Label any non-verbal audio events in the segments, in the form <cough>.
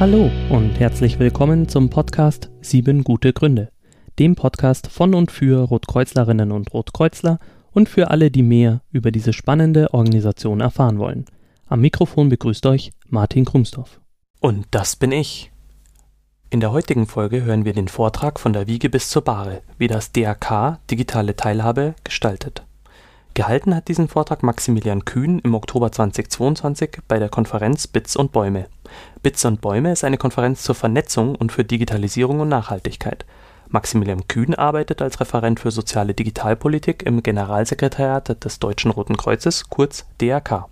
Hallo und herzlich willkommen zum Podcast Sieben gute Gründe, dem Podcast von und für Rotkreuzlerinnen und Rotkreuzler und für alle, die mehr über diese spannende Organisation erfahren wollen. Am Mikrofon begrüßt euch Martin Krumsdorf. Und das bin ich. In der heutigen Folge hören wir den Vortrag von der Wiege bis zur Bahre, wie das DRK digitale Teilhabe gestaltet. Gehalten hat diesen Vortrag Maximilian Kühn im Oktober 2022 bei der Konferenz Bits und Bäume. Bits und Bäume ist eine Konferenz zur Vernetzung und für Digitalisierung und Nachhaltigkeit. Maximilian Kühn arbeitet als Referent für soziale Digitalpolitik im Generalsekretariat des Deutschen Roten Kreuzes, kurz DRK.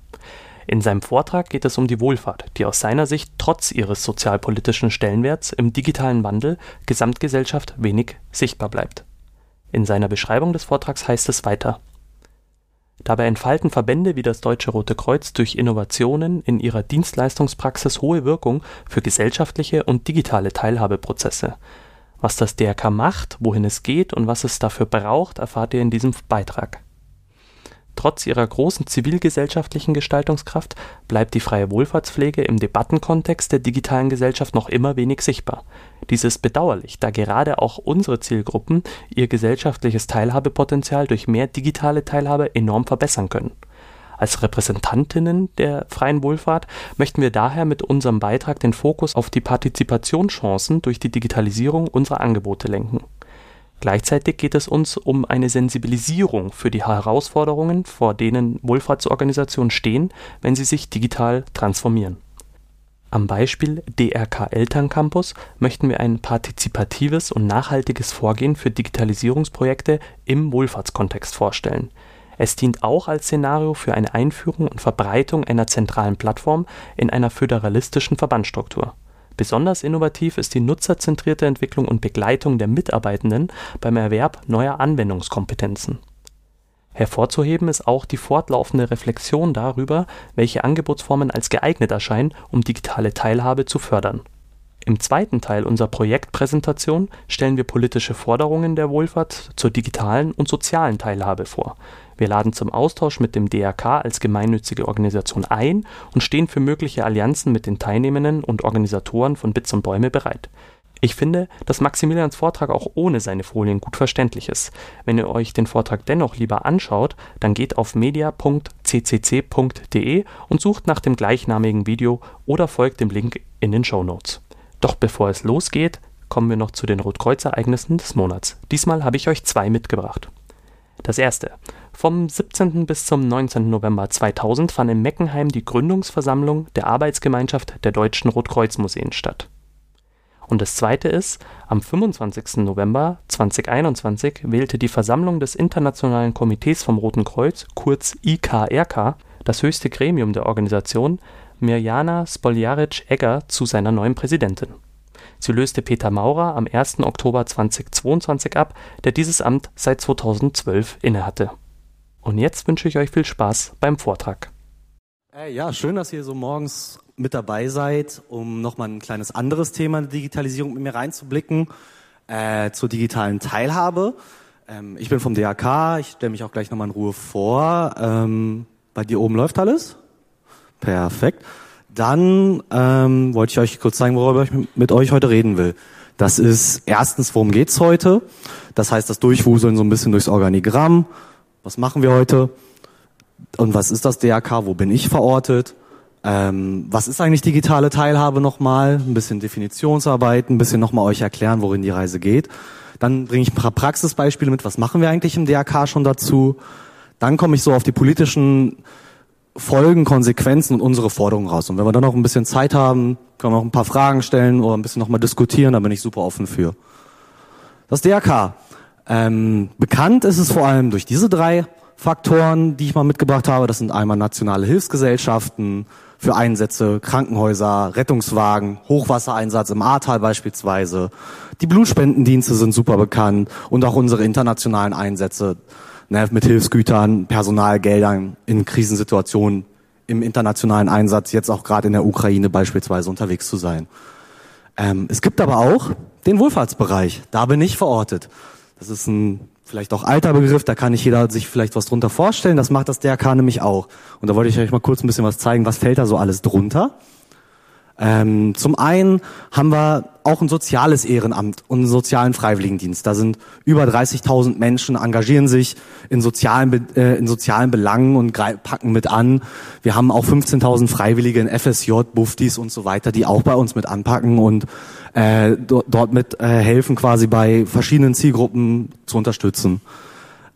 In seinem Vortrag geht es um die Wohlfahrt, die aus seiner Sicht trotz ihres sozialpolitischen Stellenwerts im digitalen Wandel Gesamtgesellschaft wenig sichtbar bleibt. In seiner Beschreibung des Vortrags heißt es weiter Dabei entfalten Verbände wie das Deutsche Rote Kreuz durch Innovationen in ihrer Dienstleistungspraxis hohe Wirkung für gesellschaftliche und digitale Teilhabeprozesse. Was das DRK macht, wohin es geht und was es dafür braucht, erfahrt ihr in diesem Beitrag Trotz ihrer großen zivilgesellschaftlichen Gestaltungskraft bleibt die Freie Wohlfahrtspflege im Debattenkontext der digitalen Gesellschaft noch immer wenig sichtbar. Dies ist bedauerlich, da gerade auch unsere Zielgruppen ihr gesellschaftliches Teilhabepotenzial durch mehr digitale Teilhabe enorm verbessern können. Als Repräsentantinnen der freien Wohlfahrt möchten wir daher mit unserem Beitrag den Fokus auf die Partizipationschancen durch die Digitalisierung unserer Angebote lenken Gleichzeitig geht es uns um eine Sensibilisierung für die Herausforderungen, vor denen Wohlfahrtsorganisationen stehen, wenn sie sich digital transformieren. Am Beispiel DRK Elterncampus möchten wir ein partizipatives und nachhaltiges Vorgehen für Digitalisierungsprojekte im Wohlfahrtskontext vorstellen. Es dient auch als Szenario für eine Einführung und Verbreitung einer zentralen Plattform in einer föderalistischen Verbandsstruktur Besonders innovativ ist die nutzerzentrierte Entwicklung und Begleitung der Mitarbeitenden beim Erwerb neuer Anwendungskompetenzen. Hervorzuheben ist auch die fortlaufende Reflexion darüber, welche Angebotsformen als geeignet erscheinen, um digitale Teilhabe zu fördern. Im zweiten Teil unserer Projektpräsentation stellen wir politische Forderungen der Wohlfahrt zur digitalen und sozialen Teilhabe vor wir laden zum Austausch mit dem DRK als gemeinnützige Organisation ein und stehen für mögliche Allianzen mit den Teilnehmenden und Organisatoren von Bits und Bäume bereit. Ich finde, dass Maximilians Vortrag auch ohne seine Folien gut verständlich ist. Wenn ihr euch den Vortrag dennoch lieber anschaut, dann geht auf media.ccc.de und sucht nach dem gleichnamigen Video oder folgt dem Link in den Show Notes. Doch bevor es losgeht, kommen wir noch zu den Rotkreuz-Ereignissen des Monats. Diesmal habe ich euch zwei mitgebracht. Das erste. Vom 17. bis zum 19. November 2000 fand in Meckenheim die Gründungsversammlung der Arbeitsgemeinschaft der Deutschen Rotkreuzmuseen statt. Und das zweite ist, am 25. November 2021 wählte die Versammlung des Internationalen Komitees vom Roten Kreuz, kurz IKRK, das höchste Gremium der Organisation, Mirjana Spoljaric-Egger zu seiner neuen Präsidentin. Sie löste Peter Maurer am 1. Oktober 2022 ab, der dieses Amt seit 2012 innehatte. Und jetzt wünsche ich euch viel Spaß beim Vortrag. Äh, ja, schön, dass ihr so morgens mit dabei seid, um nochmal ein kleines anderes Thema der Digitalisierung mit mir reinzublicken, äh, zur digitalen Teilhabe. Ähm, ich bin vom DAK, ich stelle mich auch gleich nochmal in Ruhe vor. Ähm, bei dir oben läuft alles? Perfekt. Dann ähm, wollte ich euch kurz zeigen, worüber ich mit euch heute reden will. Das ist erstens, worum geht's heute? Das heißt, das Durchwuseln so ein bisschen durchs Organigramm. Was machen wir heute? Und was ist das DRK? Wo bin ich verortet? Ähm, was ist eigentlich digitale Teilhabe nochmal? Ein bisschen Definitionsarbeit, ein bisschen nochmal euch erklären, worin die Reise geht. Dann bringe ich ein paar Praxisbeispiele mit, was machen wir eigentlich im DRK schon dazu. Dann komme ich so auf die politischen Folgen, Konsequenzen und unsere Forderungen raus. Und wenn wir dann noch ein bisschen Zeit haben, können wir noch ein paar Fragen stellen oder ein bisschen nochmal diskutieren, da bin ich super offen für. Das DRK. Ähm, bekannt ist es vor allem durch diese drei Faktoren, die ich mal mitgebracht habe. Das sind einmal nationale Hilfsgesellschaften für Einsätze, Krankenhäuser, Rettungswagen, Hochwassereinsatz im Ahrtal beispielsweise. Die Blutspendendienste sind super bekannt und auch unsere internationalen Einsätze ne, mit Hilfsgütern, Personalgeldern in Krisensituationen im internationalen Einsatz, jetzt auch gerade in der Ukraine beispielsweise unterwegs zu sein. Ähm, es gibt aber auch den Wohlfahrtsbereich, da bin ich verortet. Das ist ein vielleicht auch alter Begriff, da kann nicht jeder sich vielleicht was drunter vorstellen. Das macht das DRK nämlich auch. Und da wollte ich euch mal kurz ein bisschen was zeigen, was fällt da so alles drunter. Ähm, zum einen haben wir auch ein soziales Ehrenamt und einen sozialen Freiwilligendienst. Da sind über 30.000 Menschen, engagieren sich in sozialen, äh, in sozialen Belangen und packen mit an. Wir haben auch 15.000 Freiwillige in FSJ, Buftis und so weiter, die auch bei uns mit anpacken und äh, dort mit äh, helfen, quasi bei verschiedenen Zielgruppen zu unterstützen.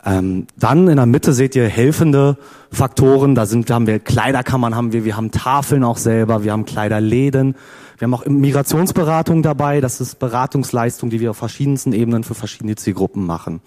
Ähm, dann in der Mitte seht ihr helfende Faktoren. Da sind, haben wir Kleiderkammern, haben wir, wir haben Tafeln auch selber, wir haben Kleiderläden. Wir haben auch Migrationsberatung dabei. Das ist Beratungsleistung, die wir auf verschiedensten Ebenen für verschiedene Zielgruppen machen.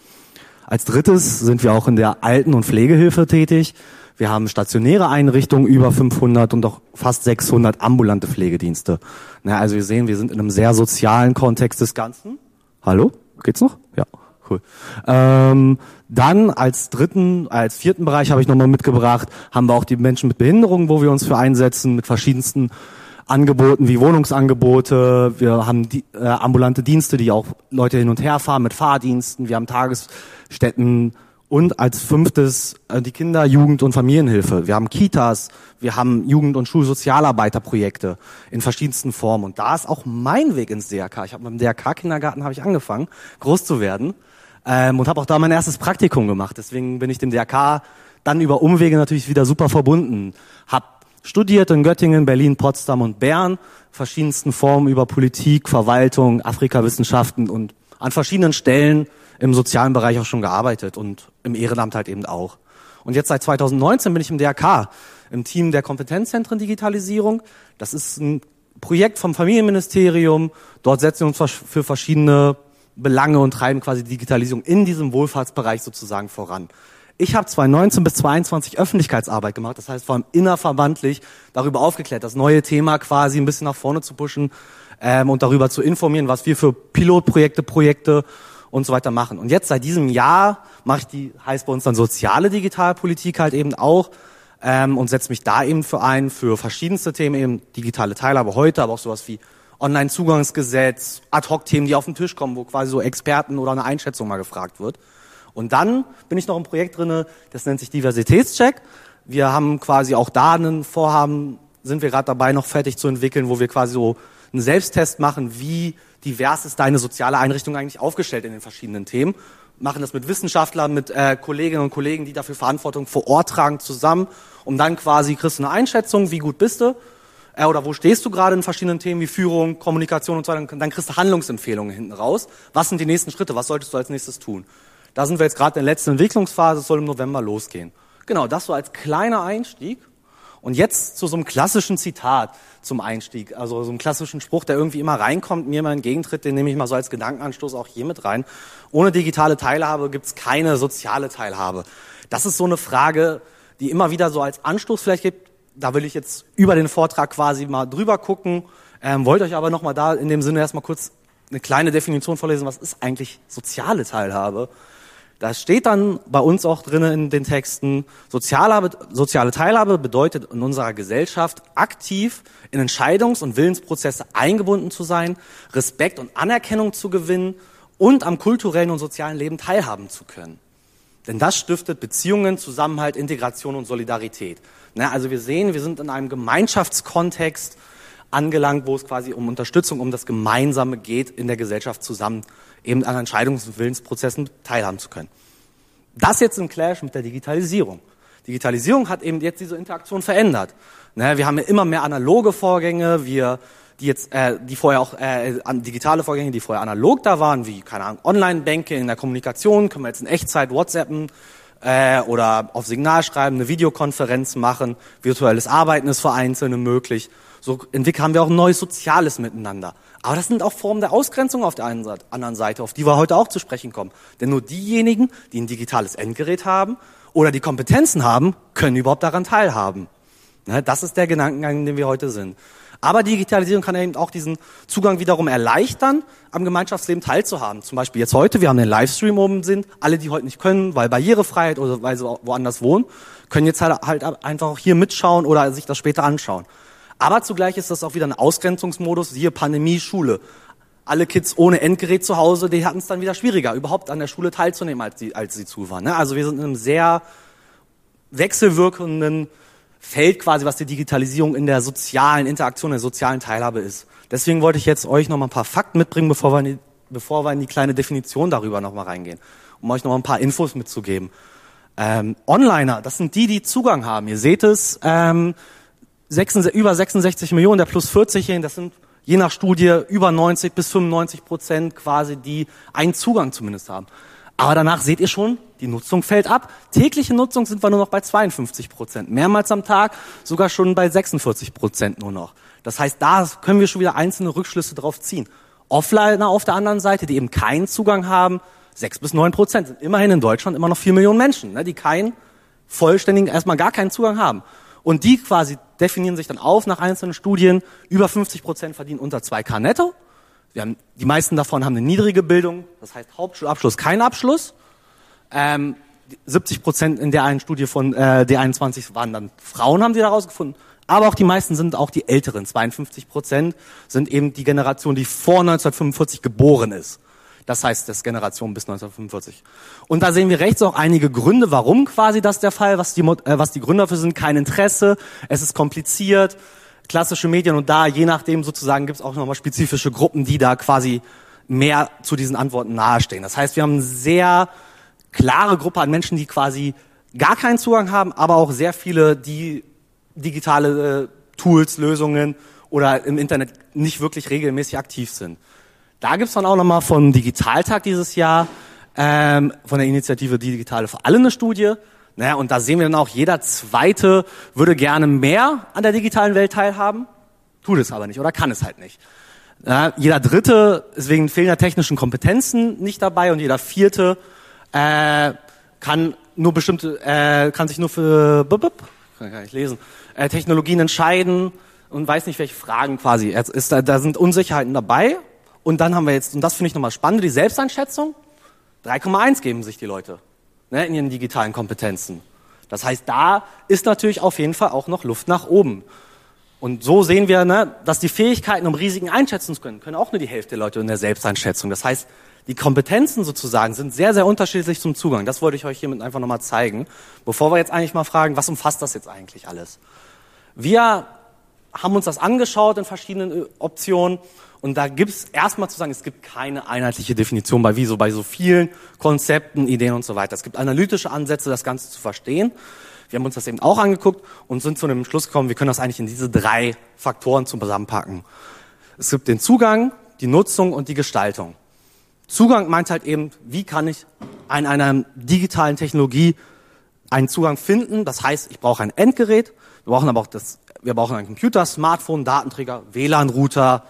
Als drittes sind wir auch in der Alten- und Pflegehilfe tätig. Wir haben stationäre Einrichtungen, über 500 und auch fast 600 ambulante Pflegedienste. Na, also wir sehen, wir sind in einem sehr sozialen Kontext des Ganzen. Hallo? Geht's noch? Ja. Cool. Ähm, dann als dritten, als vierten Bereich habe ich nochmal mitgebracht, haben wir auch die Menschen mit Behinderungen, wo wir uns für einsetzen, mit verschiedensten Angeboten wie Wohnungsangebote. Wir haben die, äh, ambulante Dienste, die auch Leute hin und her fahren mit Fahrdiensten. Wir haben Tagesstätten und als fünftes äh, die Kinder-, Jugend- und Familienhilfe. Wir haben Kitas, wir haben Jugend- und Schulsozialarbeiterprojekte in verschiedensten Formen. Und da ist auch mein Weg ins DRK. Ich habe mit dem DRK-Kindergarten habe ich angefangen, groß zu werden ähm, und habe auch da mein erstes Praktikum gemacht. Deswegen bin ich dem DRK dann über Umwege natürlich wieder super verbunden. Hab studiert in Göttingen, Berlin, Potsdam und Bern, verschiedensten Formen über Politik, Verwaltung, Afrikawissenschaften und an verschiedenen Stellen im sozialen Bereich auch schon gearbeitet und im Ehrenamt halt eben auch. Und jetzt seit 2019 bin ich im DRK, im Team der Kompetenzzentren Digitalisierung. Das ist ein Projekt vom Familienministerium. Dort setzen wir uns für verschiedene Belange und treiben quasi Digitalisierung in diesem Wohlfahrtsbereich sozusagen voran. Ich habe 2019 bis 2022 Öffentlichkeitsarbeit gemacht, das heißt vor allem innerverbandlich darüber aufgeklärt, das neue Thema quasi ein bisschen nach vorne zu pushen ähm, und darüber zu informieren, was wir für Pilotprojekte, Projekte und so weiter machen. Und jetzt seit diesem Jahr mache ich die, heißt bei uns dann soziale Digitalpolitik halt eben auch ähm, und setze mich da eben für ein, für verschiedenste Themen, eben digitale Teilhabe heute, aber auch sowas wie Online-Zugangsgesetz, Ad-Hoc-Themen, die auf den Tisch kommen, wo quasi so Experten oder eine Einschätzung mal gefragt wird. Und dann bin ich noch im Projekt drinne, das nennt sich Diversitätscheck. Wir haben quasi auch da einen Vorhaben, sind wir gerade dabei, noch fertig zu entwickeln, wo wir quasi so einen Selbsttest machen, wie divers ist deine soziale Einrichtung eigentlich aufgestellt in den verschiedenen Themen. Machen das mit Wissenschaftlern, mit äh, Kolleginnen und Kollegen, die dafür Verantwortung vor Ort tragen, zusammen, um dann quasi kriegst du eine Einschätzung, wie gut bist du äh, oder wo stehst du gerade in verschiedenen Themen wie Führung, Kommunikation und so weiter, dann kriegst du Handlungsempfehlungen hinten raus. Was sind die nächsten Schritte? Was solltest du als nächstes tun? Da sind wir jetzt gerade in der letzten Entwicklungsphase, es soll im November losgehen. Genau, das so als kleiner Einstieg. Und jetzt zu so einem klassischen Zitat zum Einstieg, also so einem klassischen Spruch, der irgendwie immer reinkommt, mir immer entgegentritt, den nehme ich mal so als Gedankenanstoß auch hier mit rein. Ohne digitale Teilhabe gibt's keine soziale Teilhabe. Das ist so eine Frage, die immer wieder so als Anstoß vielleicht gibt, da will ich jetzt über den Vortrag quasi mal drüber gucken, ähm, wollte euch aber nochmal da in dem Sinne erstmal kurz eine kleine Definition vorlesen, was ist eigentlich soziale Teilhabe? Da steht dann bei uns auch drinnen in den Texten, soziale, soziale Teilhabe bedeutet in unserer Gesellschaft aktiv in Entscheidungs- und Willensprozesse eingebunden zu sein, Respekt und Anerkennung zu gewinnen und am kulturellen und sozialen Leben teilhaben zu können. Denn das stiftet Beziehungen, Zusammenhalt, Integration und Solidarität. Ne, also wir sehen, wir sind in einem Gemeinschaftskontext angelangt, wo es quasi um Unterstützung, um das Gemeinsame geht, in der Gesellschaft zusammen eben an Entscheidungs- und Willensprozessen teilhaben zu können. Das jetzt im Clash mit der Digitalisierung. Digitalisierung hat eben jetzt diese Interaktion verändert. Ne, wir haben ja immer mehr analoge Vorgänge, wir, die jetzt, äh, die vorher auch äh, digitale Vorgänge, die vorher analog da waren, wie keine Ahnung Online-Banking in der Kommunikation, können wir jetzt in Echtzeit WhatsAppen, äh, oder auf Signal schreiben, eine Videokonferenz machen, virtuelles Arbeiten ist für Einzelne möglich. So entwickeln haben wir auch ein neues soziales Miteinander. Aber das sind auch Formen der Ausgrenzung auf der anderen Seite, auf die wir heute auch zu sprechen kommen. Denn nur diejenigen, die ein digitales Endgerät haben oder die Kompetenzen haben, können überhaupt daran teilhaben. Ne, das ist der Gedankengang, in dem wir heute sind. Aber Digitalisierung kann eben auch diesen Zugang wiederum erleichtern, am Gemeinschaftsleben teilzuhaben. Zum Beispiel jetzt heute, wir haben einen Livestream oben sind, alle, die heute nicht können, weil Barrierefreiheit oder weil sie woanders wohnen, können jetzt halt, halt einfach auch hier mitschauen oder sich das später anschauen. Aber zugleich ist das auch wieder ein Ausgrenzungsmodus, siehe Pandemie, Schule. alle Kids ohne Endgerät zu Hause, die hatten es dann wieder schwieriger, überhaupt an der Schule teilzunehmen, als sie, als sie zu waren. Ne? Also wir sind in einem sehr wechselwirkenden Feld quasi, was die Digitalisierung in der sozialen Interaktion, der sozialen Teilhabe ist. Deswegen wollte ich jetzt euch noch mal ein paar Fakten mitbringen, bevor wir in die, bevor wir in die kleine Definition darüber noch mal reingehen, um euch noch mal ein paar Infos mitzugeben. Ähm, Onliner, das sind die, die Zugang haben. Ihr seht es, ähm, 66, über 66 Millionen der plus 40-Jährigen, das sind je nach Studie über 90 bis 95 Prozent quasi, die einen Zugang zumindest haben. Aber danach seht ihr schon, die Nutzung fällt ab. Tägliche Nutzung sind wir nur noch bei 52 Prozent. Mehrmals am Tag sogar schon bei 46 Prozent nur noch. Das heißt, da können wir schon wieder einzelne Rückschlüsse drauf ziehen. Offliner auf der anderen Seite, die eben keinen Zugang haben, 6 bis 9 Prozent sind immerhin in Deutschland immer noch 4 Millionen Menschen, ne, die keinen vollständigen, erstmal gar keinen Zugang haben. Und die quasi definieren sich dann auf nach einzelnen Studien. Über 50 Prozent verdienen unter 2K netto. Haben, die meisten davon haben eine niedrige Bildung, das heißt Hauptschulabschluss, kein Abschluss. Ähm, 70 Prozent in der einen Studie von äh, D21 waren dann Frauen, haben sie da rausgefunden. Aber auch die meisten sind auch die Älteren. 52 Prozent sind eben die Generation, die vor 1945 geboren ist. Das heißt, das Generation bis 1945. Und da sehen wir rechts auch einige Gründe, warum quasi das der Fall, was die, äh, was die Gründe dafür sind. Kein Interesse, es ist kompliziert, klassische Medien und da, je nachdem sozusagen, gibt es auch nochmal spezifische Gruppen, die da quasi mehr zu diesen Antworten nahestehen. Das heißt, wir haben eine sehr klare Gruppe an Menschen, die quasi gar keinen Zugang haben, aber auch sehr viele, die digitale äh, Tools, Lösungen oder im Internet nicht wirklich regelmäßig aktiv sind. Da gibt's dann auch nochmal vom Digitaltag dieses Jahr, ähm, von der Initiative Digitale für alle eine Studie. Naja, und da sehen wir dann auch, jeder Zweite würde gerne mehr an der digitalen Welt teilhaben, tut es aber nicht oder kann es halt nicht. Ja, jeder Dritte ist wegen fehlender technischen Kompetenzen nicht dabei und jeder Vierte äh, kann nur bestimmte, äh, kann sich nur für, kann gar nicht lesen, äh, Technologien entscheiden und weiß nicht, welche Fragen quasi. Ist, da, da sind Unsicherheiten dabei und dann haben wir jetzt, und das finde ich nochmal spannend, die Selbsteinschätzung. 3,1 geben sich die Leute ne, in ihren digitalen Kompetenzen. Das heißt, da ist natürlich auf jeden Fall auch noch Luft nach oben. Und so sehen wir, ne, dass die Fähigkeiten, um Risiken einschätzen zu können, können auch nur die Hälfte der Leute in der Selbsteinschätzung. Das heißt, die Kompetenzen sozusagen sind sehr, sehr unterschiedlich zum Zugang. Das wollte ich euch hiermit einfach nochmal zeigen, bevor wir jetzt eigentlich mal fragen, was umfasst das jetzt eigentlich alles? Wir haben uns das angeschaut in verschiedenen Optionen und da gibt es erstmal zu sagen, es gibt keine einheitliche Definition bei wie so bei so vielen Konzepten, Ideen und so weiter. Es gibt analytische Ansätze, das Ganze zu verstehen. Wir haben uns das eben auch angeguckt und sind zu dem Schluss gekommen, wir können das eigentlich in diese drei Faktoren zusammenpacken. Es gibt den Zugang, die Nutzung und die Gestaltung. Zugang meint halt eben, wie kann ich an einer digitalen Technologie einen Zugang finden. Das heißt, ich brauche ein Endgerät, wir brauchen aber auch das, wir brauchen einen Computer, Smartphone, Datenträger, WLAN-Router,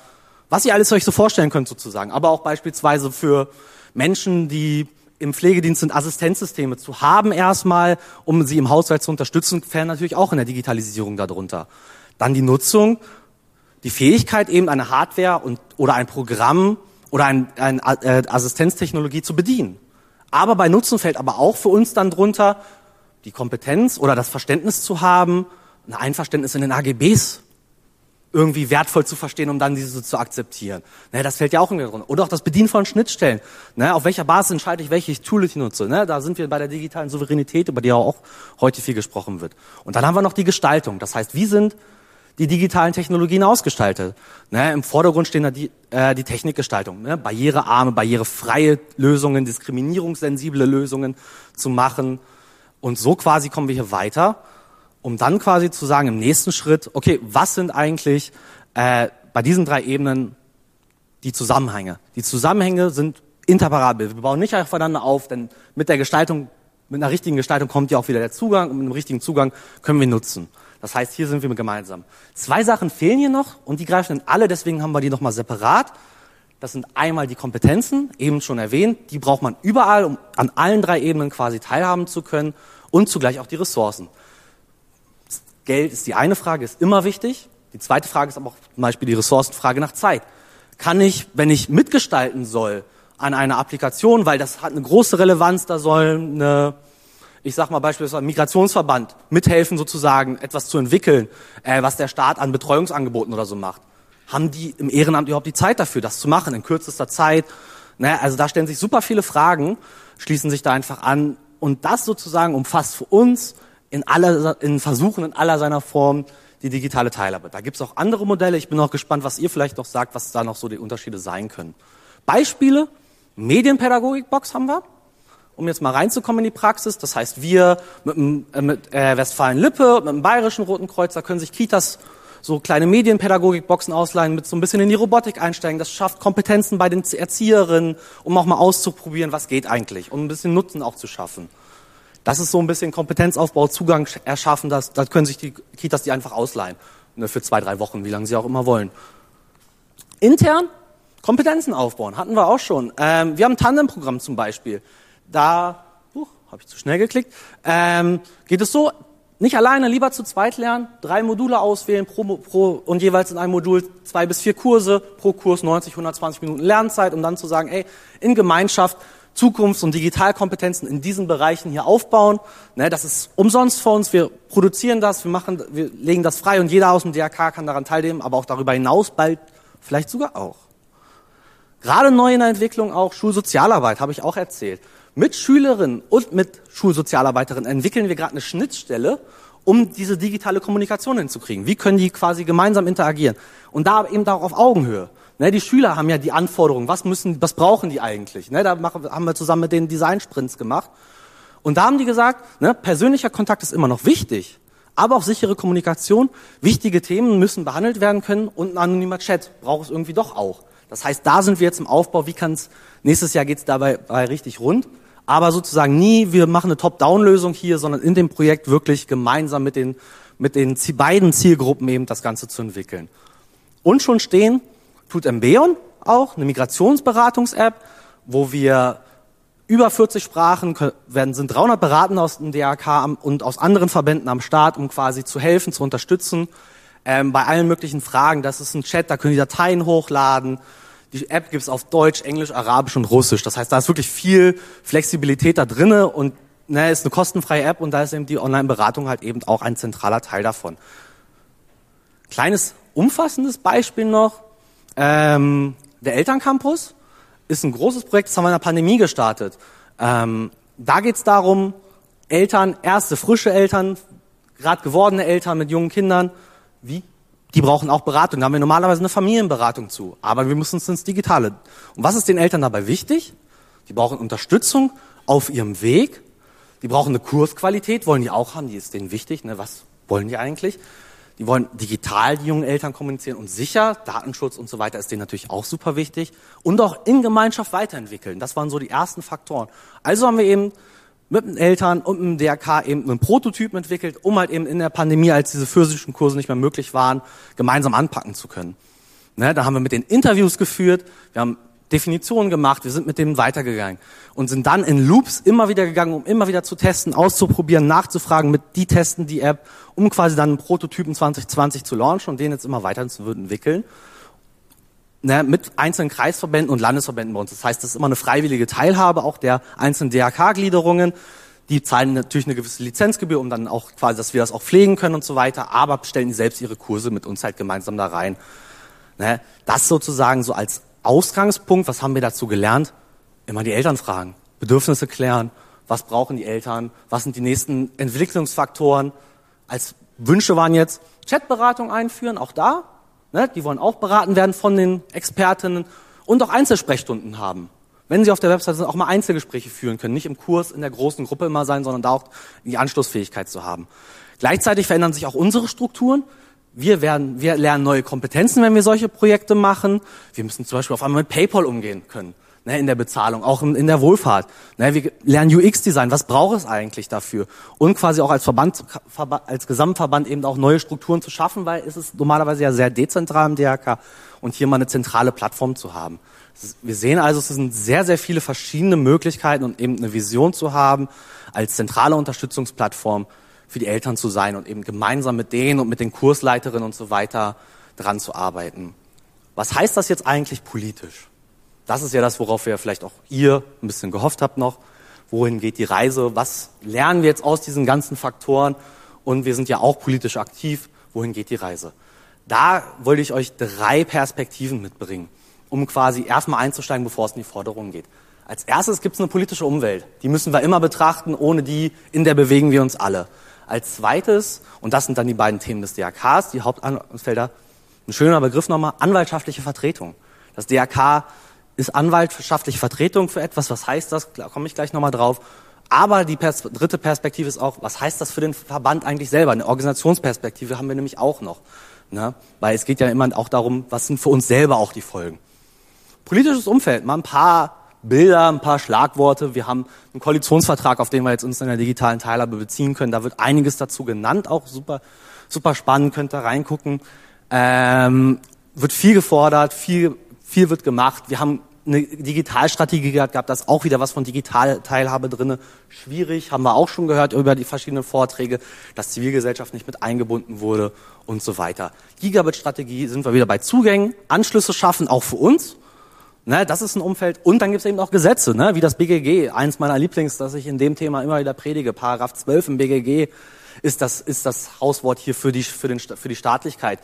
was ihr alles euch so vorstellen könnt sozusagen. Aber auch beispielsweise für Menschen, die im Pflegedienst sind, Assistenzsysteme zu haben erstmal, um sie im Haushalt zu unterstützen, fällt natürlich auch in der Digitalisierung darunter. Dann die Nutzung, die Fähigkeit eben eine Hardware und, oder ein Programm oder ein, ein äh, Assistenztechnologie zu bedienen. Aber bei Nutzen fällt aber auch für uns dann drunter die Kompetenz oder das Verständnis zu haben, ein Einverständnis in den AGBs irgendwie wertvoll zu verstehen, um dann diese zu akzeptieren. Ne, das fällt ja auch in der drunter. Oder auch das Bedienen von Schnittstellen. Ne, auf welcher Basis entscheide ich, welche Tool ich nutze. Ne, da sind wir bei der digitalen Souveränität, über die auch heute viel gesprochen wird. Und dann haben wir noch die Gestaltung. Das heißt, wie sind die digitalen Technologien ausgestaltet? Ne, Im Vordergrund stehen da die, äh, die Technikgestaltung. Ne, barrierearme, barrierefreie Lösungen, diskriminierungssensible Lösungen zu machen. Und so quasi kommen wir hier weiter um dann quasi zu sagen im nächsten Schritt, okay, was sind eigentlich äh, bei diesen drei Ebenen die Zusammenhänge? Die Zusammenhänge sind interparabel. Wir bauen nicht aufeinander auf, denn mit der Gestaltung, mit einer richtigen Gestaltung kommt ja auch wieder der Zugang und mit einem richtigen Zugang können wir nutzen. Das heißt, hier sind wir gemeinsam. Zwei Sachen fehlen hier noch und die greifen in alle, deswegen haben wir die nochmal separat. Das sind einmal die Kompetenzen, eben schon erwähnt, die braucht man überall, um an allen drei Ebenen quasi teilhaben zu können und zugleich auch die Ressourcen. Geld ist die eine Frage, ist immer wichtig. Die zweite Frage ist aber auch zum Beispiel die Ressourcenfrage nach Zeit. Kann ich, wenn ich mitgestalten soll an einer Applikation, weil das hat eine große Relevanz, da soll eine, ich sag mal beispielsweise ein Migrationsverband mithelfen sozusagen, etwas zu entwickeln, äh, was der Staat an Betreuungsangeboten oder so macht. haben die im Ehrenamt überhaupt die Zeit dafür, das zu machen in kürzester Zeit? Naja, also da stellen sich super viele Fragen, schließen sich da einfach an. Und das sozusagen umfasst für uns in, aller, in Versuchen in aller seiner Form die digitale Teilhabe. Da gibt's auch andere Modelle. Ich bin auch gespannt, was ihr vielleicht noch sagt, was da noch so die Unterschiede sein können. Beispiele, Medienpädagogikbox haben wir, um jetzt mal reinzukommen in die Praxis. Das heißt, wir mit, äh, mit äh, Westfalen-Lippe, mit dem Bayerischen Roten Kreuz, da können sich Kitas so kleine Medienpädagogikboxen ausleihen, mit so ein bisschen in die Robotik einsteigen. Das schafft Kompetenzen bei den Erzieherinnen, um auch mal auszuprobieren, was geht eigentlich, um ein bisschen Nutzen auch zu schaffen. Das ist so ein bisschen Kompetenzaufbau, Zugang erschaffen, das, das können sich die Kitas die einfach ausleihen. Ne, für zwei, drei Wochen, wie lange sie auch immer wollen. Intern Kompetenzen aufbauen, hatten wir auch schon. Ähm, wir haben ein Tandem-Programm zum Beispiel. Da, uh, habe ich zu schnell geklickt, ähm, geht es so, nicht alleine, lieber zu zweit lernen, drei Module auswählen pro, pro, und jeweils in einem Modul zwei bis vier Kurse, pro Kurs 90, 120 Minuten Lernzeit, um dann zu sagen, ey, in Gemeinschaft Zukunfts- und Digitalkompetenzen in diesen Bereichen hier aufbauen. Ne, das ist umsonst für uns, wir produzieren das, wir, machen, wir legen das frei und jeder aus dem DRK kann daran teilnehmen, aber auch darüber hinaus bald vielleicht sogar auch. Gerade neu in der Entwicklung auch Schulsozialarbeit, habe ich auch erzählt. Mit Schülerinnen und mit Schulsozialarbeiterinnen entwickeln wir gerade eine Schnittstelle, um diese digitale Kommunikation hinzukriegen. Wie können die quasi gemeinsam interagieren? Und da eben auch auf Augenhöhe. Ne, die Schüler haben ja die Anforderungen, was müssen, was brauchen die eigentlich? Ne, da machen, haben wir zusammen mit den Design-Sprints gemacht. Und da haben die gesagt, ne, persönlicher Kontakt ist immer noch wichtig, aber auch sichere Kommunikation, wichtige Themen müssen behandelt werden können und ein anonymer Chat braucht es irgendwie doch auch. Das heißt, da sind wir jetzt im Aufbau, wie kann es, nächstes Jahr geht es dabei richtig rund aber sozusagen nie, wir machen eine Top-Down-Lösung hier, sondern in dem Projekt wirklich gemeinsam mit den, mit den beiden Zielgruppen eben das Ganze zu entwickeln. Und schon stehen tut Embeon auch, eine Migrationsberatungs-App, wo wir über 40 Sprachen werden, sind 300 Beratende aus dem DRK und aus anderen Verbänden am Start, um quasi zu helfen, zu unterstützen, ähm, bei allen möglichen Fragen. Das ist ein Chat, da können die Dateien hochladen, die App gibt es auf Deutsch, Englisch, Arabisch und Russisch. Das heißt, da ist wirklich viel Flexibilität da drinne und ne, ist eine kostenfreie App und da ist eben die Online-Beratung halt eben auch ein zentraler Teil davon. Kleines umfassendes Beispiel noch. Ähm, der Elterncampus ist ein großes Projekt, das haben wir in der Pandemie gestartet. Ähm, da geht es darum, Eltern, erste frische Eltern, gerade gewordene Eltern mit jungen Kindern, wie die brauchen auch Beratung. Da haben wir normalerweise eine Familienberatung zu. Aber wir müssen uns ins Digitale. Und was ist den Eltern dabei wichtig? Die brauchen Unterstützung auf ihrem Weg. Die brauchen eine Kursqualität, wollen die auch haben, die ist denen wichtig. Ne? Was wollen die eigentlich? Die wollen digital die jungen Eltern kommunizieren und sicher, Datenschutz und so weiter ist denen natürlich auch super wichtig. Und auch in Gemeinschaft weiterentwickeln. Das waren so die ersten Faktoren. Also haben wir eben mit den Eltern und dem DRK eben einen Prototypen entwickelt, um halt eben in der Pandemie, als diese physischen Kurse nicht mehr möglich waren, gemeinsam anpacken zu können. Ne, da haben wir mit den Interviews geführt, wir haben Definitionen gemacht, wir sind mit denen weitergegangen und sind dann in Loops immer wieder gegangen, um immer wieder zu testen, auszuprobieren, nachzufragen, mit die testen die App, um quasi dann einen Prototypen 2020 zu launchen und den jetzt immer weiter zu entwickeln ne, mit einzelnen Kreisverbänden und Landesverbänden bei uns. Das heißt, das ist immer eine freiwillige Teilhabe auch der einzelnen DRK-Gliederungen. Die zahlen natürlich eine gewisse Lizenzgebühr, um dann auch quasi, dass wir das auch pflegen können und so weiter, aber stellen die selbst ihre Kurse mit uns halt gemeinsam da rein. Ne, das sozusagen so als Ausgangspunkt, was haben wir dazu gelernt? Immer die Eltern fragen, Bedürfnisse klären, was brauchen die Eltern, was sind die nächsten Entwicklungsfaktoren. Als Wünsche waren jetzt Chatberatung einführen, auch da Ne? Die wollen auch beraten werden von den Expertinnen und auch Einzelsprechstunden haben. Wenn sie auf der Website sind, auch mal Einzelgespräche führen können. Nicht im Kurs in der großen Gruppe immer sein, sondern da auch die Anschlussfähigkeit zu haben. Gleichzeitig verändern sich auch unsere Strukturen. Wir, werden, wir lernen neue Kompetenzen, wenn wir solche Projekte machen. Wir müssen zum Beispiel auf einmal mit PayPal umgehen können ne, in der Bezahlung, auch in, in der Wohlfahrt. Ne, wir lernen UX-Design, was braucht es eigentlich dafür? Und quasi auch als Verband, als Gesamtverband eben auch neue Strukturen zu schaffen, weil es ist normalerweise ja sehr dezentral im DRK und hier mal eine zentrale Plattform zu haben. Wir sehen also, es sind sehr, sehr viele verschiedene Möglichkeiten und eben eine Vision zu haben, als zentrale Unterstützungsplattform für die Eltern zu sein und eben gemeinsam mit denen und mit den Kursleiterinnen und so weiter dran zu arbeiten. Was heißt das jetzt eigentlich politisch? Das ist ja das, worauf wir vielleicht auch ihr ein bisschen gehofft habt noch. Wohin geht die Reise? Was lernen wir jetzt aus diesen ganzen Faktoren? Und wir sind ja auch politisch aktiv. Wohin geht die Reise? Da wollte ich euch drei Perspektiven mitbringen, um quasi erstmal einzusteigen, bevor es in die Forderungen geht. Als erstes gibt es eine politische Umwelt. Die müssen wir immer betrachten, ohne die, in der bewegen wir uns alle. Als zweites, und das sind dann die beiden Themen des DRKs, die Hauptanwendungsfelder, ein schöner Begriff nochmal, anwaltschaftliche Vertretung. Das DRK ist anwaltschaftliche Vertretung für etwas. Was heißt das? Da komme ich gleich nochmal drauf. Aber die Pers dritte Perspektive ist auch, was heißt das für den Verband eigentlich selber? Eine Organisationsperspektive haben wir nämlich auch noch. Ne? Weil es geht ja immer auch darum, was sind für uns selber auch die Folgen. Politisches Umfeld, mal ein paar Bilder, ein paar Schlagworte. Wir haben einen Koalitionsvertrag, auf den wir jetzt uns in der digitalen Teilhabe beziehen können. Da wird einiges dazu genannt, auch super, super spannend, könnt ihr reingucken. Ähm, wird viel gefordert, viel, viel wird gemacht. Wir haben eine Digitalstrategie gehabt, gab das auch wieder was von Digitalteilhabe drinne. Schwierig, haben wir auch schon gehört über die verschiedenen Vorträge, dass Zivilgesellschaft nicht mit eingebunden wurde und so weiter. Gigabit-Strategie sind wir wieder bei Zugängen, Anschlüsse schaffen, auch für uns. Ne, das ist ein Umfeld. Und dann gibt es eben auch Gesetze, ne, wie das BGG. Eins meiner Lieblings, das ich in dem Thema immer wieder predige. Paragraph 12 im BGG ist das, ist das Hauswort hier für die, für, den, für die Staatlichkeit.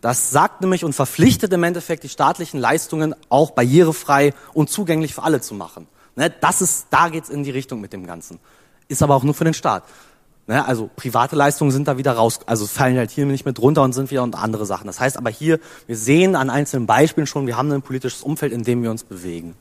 Das sagt nämlich und verpflichtet im Endeffekt die staatlichen Leistungen auch barrierefrei und zugänglich für alle zu machen. Ne, das ist, da geht's in die Richtung mit dem Ganzen. Ist aber auch nur für den Staat. Ne, also private Leistungen sind da wieder raus, also fallen halt hier nicht mit runter und sind wieder unter andere Sachen. Das heißt aber hier, wir sehen an einzelnen Beispielen schon, wir haben ein politisches Umfeld, in dem wir uns bewegen.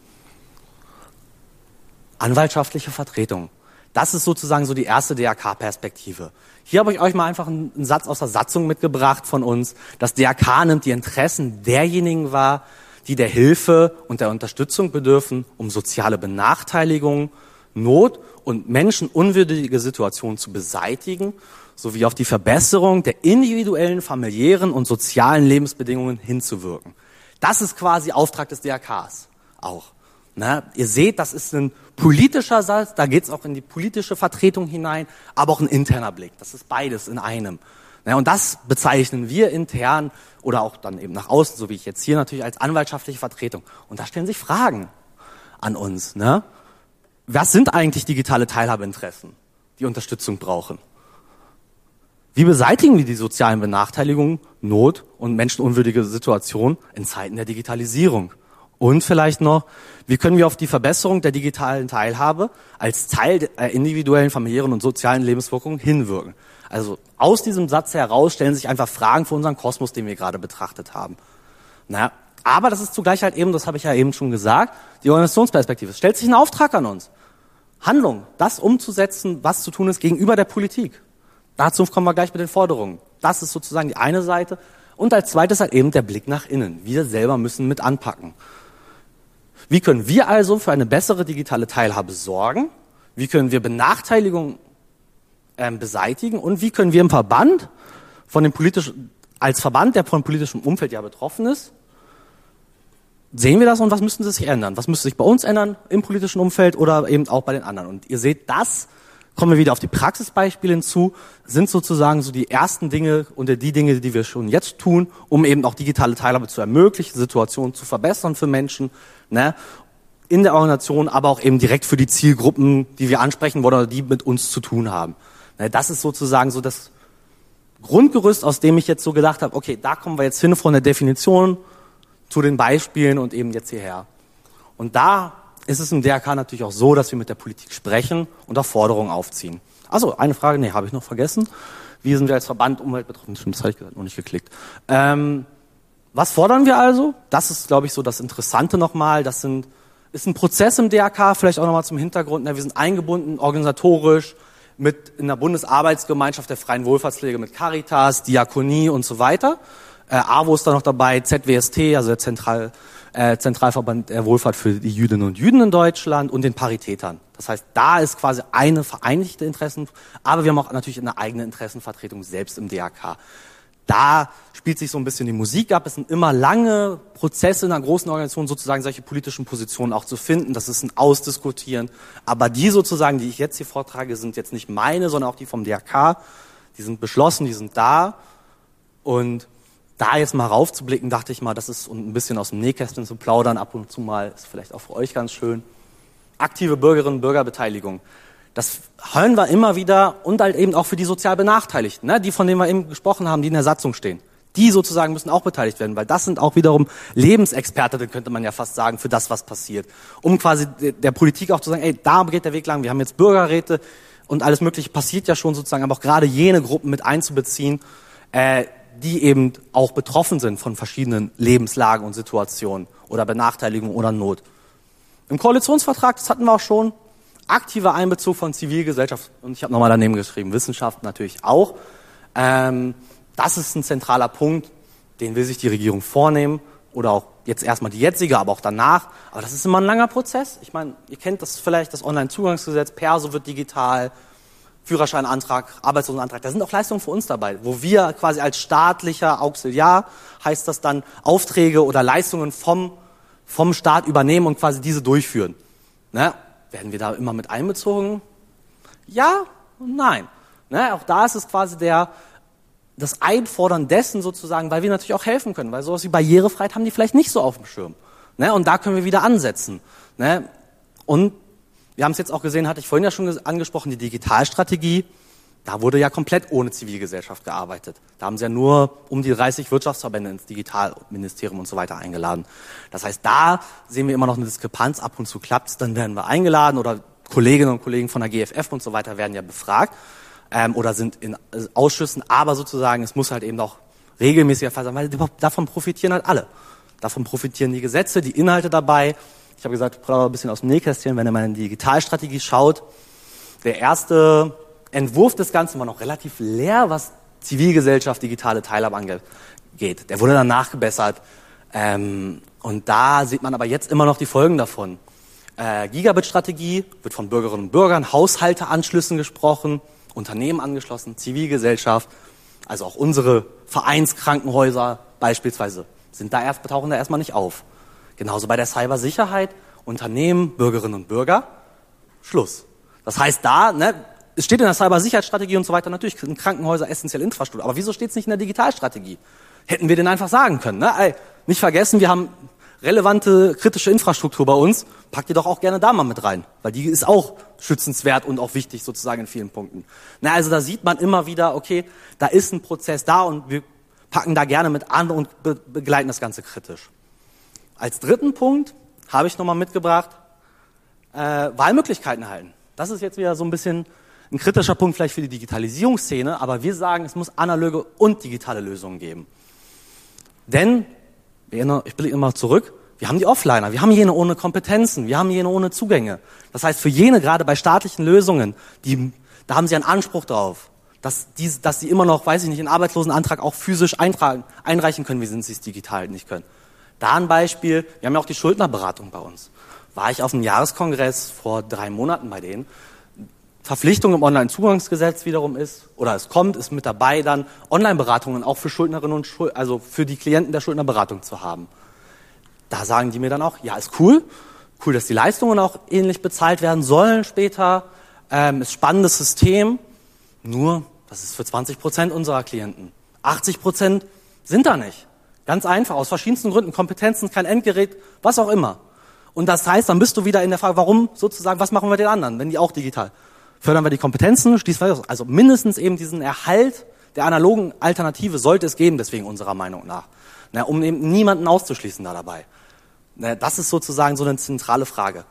Anwaltschaftliche Vertretung. Das ist sozusagen so die erste DRK-Perspektive. Hier habe ich euch mal einfach einen Satz aus der Satzung mitgebracht von uns. Das DRK nimmt die Interessen derjenigen wahr, die der Hilfe und der Unterstützung bedürfen, um soziale Benachteiligung, Not und menschenunwürdige Situationen zu beseitigen, sowie auf die Verbesserung der individuellen, familiären und sozialen Lebensbedingungen hinzuwirken. Das ist quasi Auftrag des DRKs auch. Na, ihr seht, das ist ein politischer Satz, da geht es auch in die politische Vertretung hinein, aber auch ein interner Blick. Das ist beides in einem. Na, und das bezeichnen wir intern oder auch dann eben nach außen, so wie ich jetzt hier natürlich als anwaltschaftliche Vertretung. Und da stellen sich Fragen an uns. Ne? Was sind eigentlich digitale Teilhabeinteressen, die Unterstützung brauchen? Wie beseitigen wir die sozialen Benachteiligungen, Not und menschenunwürdige Situationen in Zeiten der Digitalisierung? Und vielleicht noch, wie können wir auf die Verbesserung der digitalen Teilhabe als Teil der individuellen, familiären und sozialen Lebenswirkungen hinwirken? Also aus diesem Satz heraus stellen sich einfach Fragen für unseren Kosmos, den wir gerade betrachtet haben. Naja, aber das ist zugleich halt eben, das habe ich ja eben schon gesagt, die Organisationsperspektive. Es stellt sich ein Auftrag an uns. Handlung, das umzusetzen, was zu tun ist gegenüber der Politik. Dazu kommen wir gleich mit den Forderungen. Das ist sozusagen die eine Seite. Und als zweites halt eben der Blick nach innen. Wir selber müssen mit anpacken. Wie können wir also für eine bessere digitale Teilhabe sorgen? Wie können wir Benachteiligungen ähm, beseitigen? Und wie können wir im Verband von dem politischen, als Verband, der von politischem Umfeld ja betroffen ist, sehen wir das und was müssten sie sich ändern? Was müsste sich bei uns ändern im politischen Umfeld oder eben auch bei den anderen? Und ihr seht, das kommen wir wieder auf die Praxisbeispiele hinzu, sind sozusagen so die ersten Dinge und die Dinge, die wir schon jetzt tun, um eben auch digitale Teilhabe zu ermöglichen, Situationen zu verbessern für Menschen, ne? in der Organisation, aber auch eben direkt für die Zielgruppen, die wir ansprechen wollen oder die mit uns zu tun haben. Ne? Das ist sozusagen so das Grundgerüst, aus dem ich jetzt so gedacht habe, okay, da kommen wir jetzt hin von der Definition zu den Beispielen und eben jetzt hierher. Und da ist es im DRK natürlich auch so, dass wir mit der Politik sprechen und auch Forderungen aufziehen. Also eine Frage, nee, habe ich noch vergessen. Wie sind wir als Verband Umwelt betroffen? Stimmt, das habe ich noch nicht geklickt. Ähm, was fordern wir also? Das ist, glaube ich, so das Interessante nochmal. Das sind, ist ein Prozess im DRK, vielleicht auch nochmal zum Hintergrund. Wir sind eingebunden organisatorisch mit in der Bundesarbeitsgemeinschaft der Freien Wohlfahrtspflege mit Caritas, Diakonie und so weiter. Äh, AWO ist da noch dabei, ZWST, also der Zentral, äh, Zentralverband der Wohlfahrt für die Jüdinnen und Juden in Deutschland und den Paritätern. Das heißt, da ist quasi eine vereinigte Interessen, aber wir haben auch natürlich eine eigene Interessenvertretung selbst im DRK. Da spielt sich so ein bisschen die Musik ab. Es sind immer lange Prozesse in einer großen Organisation, sozusagen solche politischen Positionen auch zu finden. Das ist ein Ausdiskutieren. Aber die sozusagen, die ich jetzt hier vortrage, sind jetzt nicht meine, sondern auch die vom DRK. Die sind beschlossen, die sind da. Und da jetzt mal raufzublicken, dachte ich mal, das ist ein bisschen aus dem Nähkästchen zu plaudern, ab und zu mal, ist vielleicht auch für euch ganz schön. Aktive Bürgerinnen und Bürgerbeteiligung. Das hören wir immer wieder und halt eben auch für die sozial Benachteiligten, ne? die von denen wir eben gesprochen haben, die in der Satzung stehen. Die sozusagen müssen auch beteiligt werden, weil das sind auch wiederum Lebensexpertinnen, könnte man ja fast sagen, für das, was passiert. Um quasi der Politik auch zu sagen, ey, da geht der Weg lang, wir haben jetzt Bürgerräte und alles Mögliche passiert ja schon sozusagen, aber auch gerade jene Gruppen mit einzubeziehen, äh, die eben auch betroffen sind von verschiedenen Lebenslagen und Situationen oder Benachteiligung oder Not. Im Koalitionsvertrag, das hatten wir auch schon, aktiver Einbezug von Zivilgesellschaft und ich habe nochmal daneben geschrieben, Wissenschaft natürlich auch. Ähm, das ist ein zentraler Punkt, den will sich die Regierung vornehmen oder auch jetzt erstmal die jetzige, aber auch danach. Aber das ist immer ein langer Prozess. Ich meine, ihr kennt das vielleicht, das Online-Zugangsgesetz, Perso wird digital, Führerscheinantrag, Arbeitslosenantrag. Da sind auch Leistungen für uns dabei, wo wir quasi als staatlicher Auxiliar, heißt das dann, Aufträge oder Leistungen vom, vom Staat übernehmen und quasi diese durchführen. Ne? Werden wir da immer mit einbezogen? Ja und nein. Ne? Auch da ist es quasi der, das Einfordern dessen sozusagen, weil wir natürlich auch helfen können, weil sowas wie Barrierefreiheit haben die vielleicht nicht so auf dem Schirm. Ne? Und da können wir wieder ansetzen. Ne? Und wir haben es jetzt auch gesehen, hatte ich vorhin ja schon angesprochen, die Digitalstrategie. Da wurde ja komplett ohne Zivilgesellschaft gearbeitet. Da haben sie ja nur um die 30 Wirtschaftsverbände ins Digitalministerium und so weiter eingeladen. Das heißt, da sehen wir immer noch eine Diskrepanz. Ab und zu klappt's, dann werden wir eingeladen oder Kolleginnen und Kollegen von der GFF und so weiter werden ja befragt ähm, oder sind in äh, Ausschüssen. Aber sozusagen, es muss halt eben auch regelmäßiger Fall sein, weil davon profitieren halt alle. Davon profitieren die Gesetze, die Inhalte dabei. Ich habe gesagt, ich ein bisschen aus dem Nähkästchen, wenn ihr mal in die Digitalstrategie schaut. Der erste Entwurf des Ganzen war noch relativ leer, was Zivilgesellschaft, digitale Teilhabe angeht. Der wurde dann nachgebessert. Ähm, und da sieht man aber jetzt immer noch die Folgen davon. Äh, Gigabit-Strategie wird von Bürgerinnen und Bürgern, Haushalteanschlüssen gesprochen, Unternehmen angeschlossen, Zivilgesellschaft, also auch unsere Vereinskrankenhäuser beispielsweise sind da erst, tauchen da erstmal nicht auf. Genauso bei der Cybersicherheit, Unternehmen, Bürgerinnen und Bürger, Schluss. Das heißt da, ne, es steht in der Cybersicherheitsstrategie und so weiter, natürlich sind Krankenhäuser essentielle Infrastruktur. Aber wieso steht es nicht in der Digitalstrategie? Hätten wir den einfach sagen können. Ne? Ey, nicht vergessen, wir haben relevante kritische Infrastruktur bei uns. Packt ihr doch auch gerne da mal mit rein, weil die ist auch schützenswert und auch wichtig sozusagen in vielen Punkten. Na, also da sieht man immer wieder, okay, da ist ein Prozess da und wir packen da gerne mit an und be begleiten das Ganze kritisch. Als dritten Punkt habe ich nochmal mitgebracht, äh, Wahlmöglichkeiten erhalten. Das ist jetzt wieder so ein bisschen ein kritischer Punkt vielleicht für die Digitalisierungsszene, aber wir sagen, es muss analoge und digitale Lösungen geben. Denn, ich blicke immer zurück, wir haben die Offliner, wir haben jene ohne Kompetenzen, wir haben jene ohne Zugänge. Das heißt, für jene, gerade bei staatlichen Lösungen, die, da haben sie einen Anspruch drauf, dass, die, dass sie immer noch, weiß ich nicht, einen Arbeitslosenantrag auch physisch eintragen, einreichen können, wie sie es digital nicht können. Da ein Beispiel, wir haben ja auch die Schuldnerberatung bei uns. War ich auf einem Jahreskongress vor drei Monaten bei denen, Verpflichtung im Onlinezugangsgesetz wiederum ist, oder es kommt, ist mit dabei, dann Online-Beratungen auch für Schuldnerinnen und Schuld, also für die Klienten der Schuldnerberatung zu haben. Da sagen die mir dann auch, ja, ist cool, cool, dass die Leistungen auch ähnlich bezahlt werden sollen später, ähm, ist spannendes System, nur, das ist für 20 Prozent unserer Klienten. 80 Prozent sind da nicht. Ganz einfach, aus verschiedensten Gründen, Kompetenzen, kein Endgerät, was auch immer. Und das heißt, dann bist du wieder in der Frage, warum sozusagen, was machen wir den anderen, wenn die auch digital fördern wir die Kompetenzen. Also mindestens eben diesen Erhalt der analogen Alternative sollte es geben, deswegen unserer Meinung nach. Na, um eben niemanden auszuschließen da dabei. Na, das ist sozusagen so eine zentrale Frage.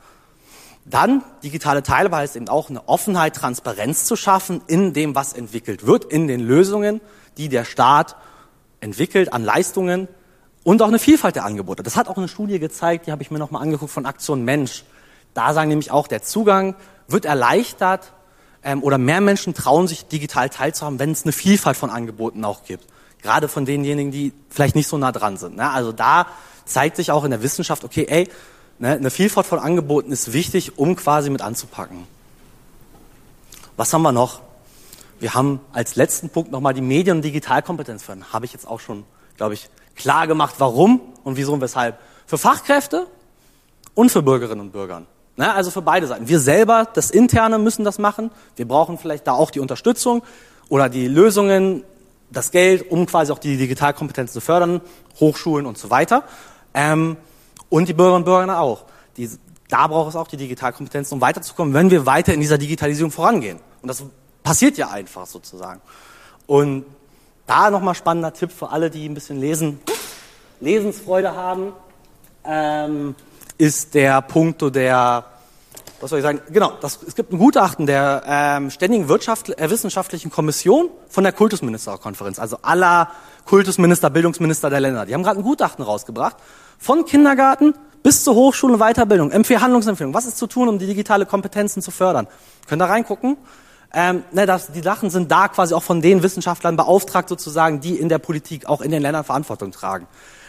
Dann, digitale Teilhabe heißt eben auch eine Offenheit, Transparenz zu schaffen in dem, was entwickelt wird, in den Lösungen, die der Staat entwickelt an Leistungen und auch eine Vielfalt der Angebote. Das hat auch eine Studie gezeigt, die habe ich mir nochmal angeguckt von Aktion Mensch. Da sagen nämlich auch, der Zugang wird erleichtert ähm, oder mehr Menschen trauen sich digital teilzuhaben, wenn es eine Vielfalt von Angeboten auch gibt. Gerade von denjenigen, die vielleicht nicht so nah dran sind. Ne? Also da zeigt sich auch in der Wissenschaft, okay, ey, ne, eine Vielfalt von Angeboten ist wichtig, um quasi mit anzupacken. Was haben wir noch? Wir haben als letzten Punkt nochmal die Medien- und Digitalkompetenz fördern. Habe ich jetzt auch schon, glaube ich, klar gemacht, warum und wieso und weshalb. Für Fachkräfte und für Bürgerinnen und Bürger. Ne, also für beide Seiten. Wir selber, das Interne, müssen das machen. Wir brauchen vielleicht da auch die Unterstützung oder die Lösungen, das Geld, um quasi auch die Digitalkompetenz zu fördern, Hochschulen und so weiter. Ähm, und die Bürgerinnen und Bürger auch. Die, da braucht es auch die Digitalkompetenz, um weiterzukommen, wenn wir weiter in dieser Digitalisierung vorangehen. Und das passiert ja einfach sozusagen. Und da nochmal spannender Tipp für alle, die ein bisschen lesen, Lesensfreude haben, ähm, ist der Punkt der, was soll ich sagen, genau, das, es gibt ein Gutachten der ähm, Ständigen Wirtschaft, äh, Wissenschaftlichen Kommission von der Kultusministerkonferenz, also aller Kultusminister, Bildungsminister der Länder. Die haben gerade ein Gutachten rausgebracht, von Kindergarten bis zur Hochschule und Weiterbildung, Empfehl Handlungsempfehlung. Was ist zu tun, um die digitale Kompetenzen zu fördern? Könnt ihr reingucken? Ähm, ne, das, die Sachen sind da quasi auch von den Wissenschaftlern beauftragt sozusagen, die in der Politik auch in den Ländern Verantwortung tragen.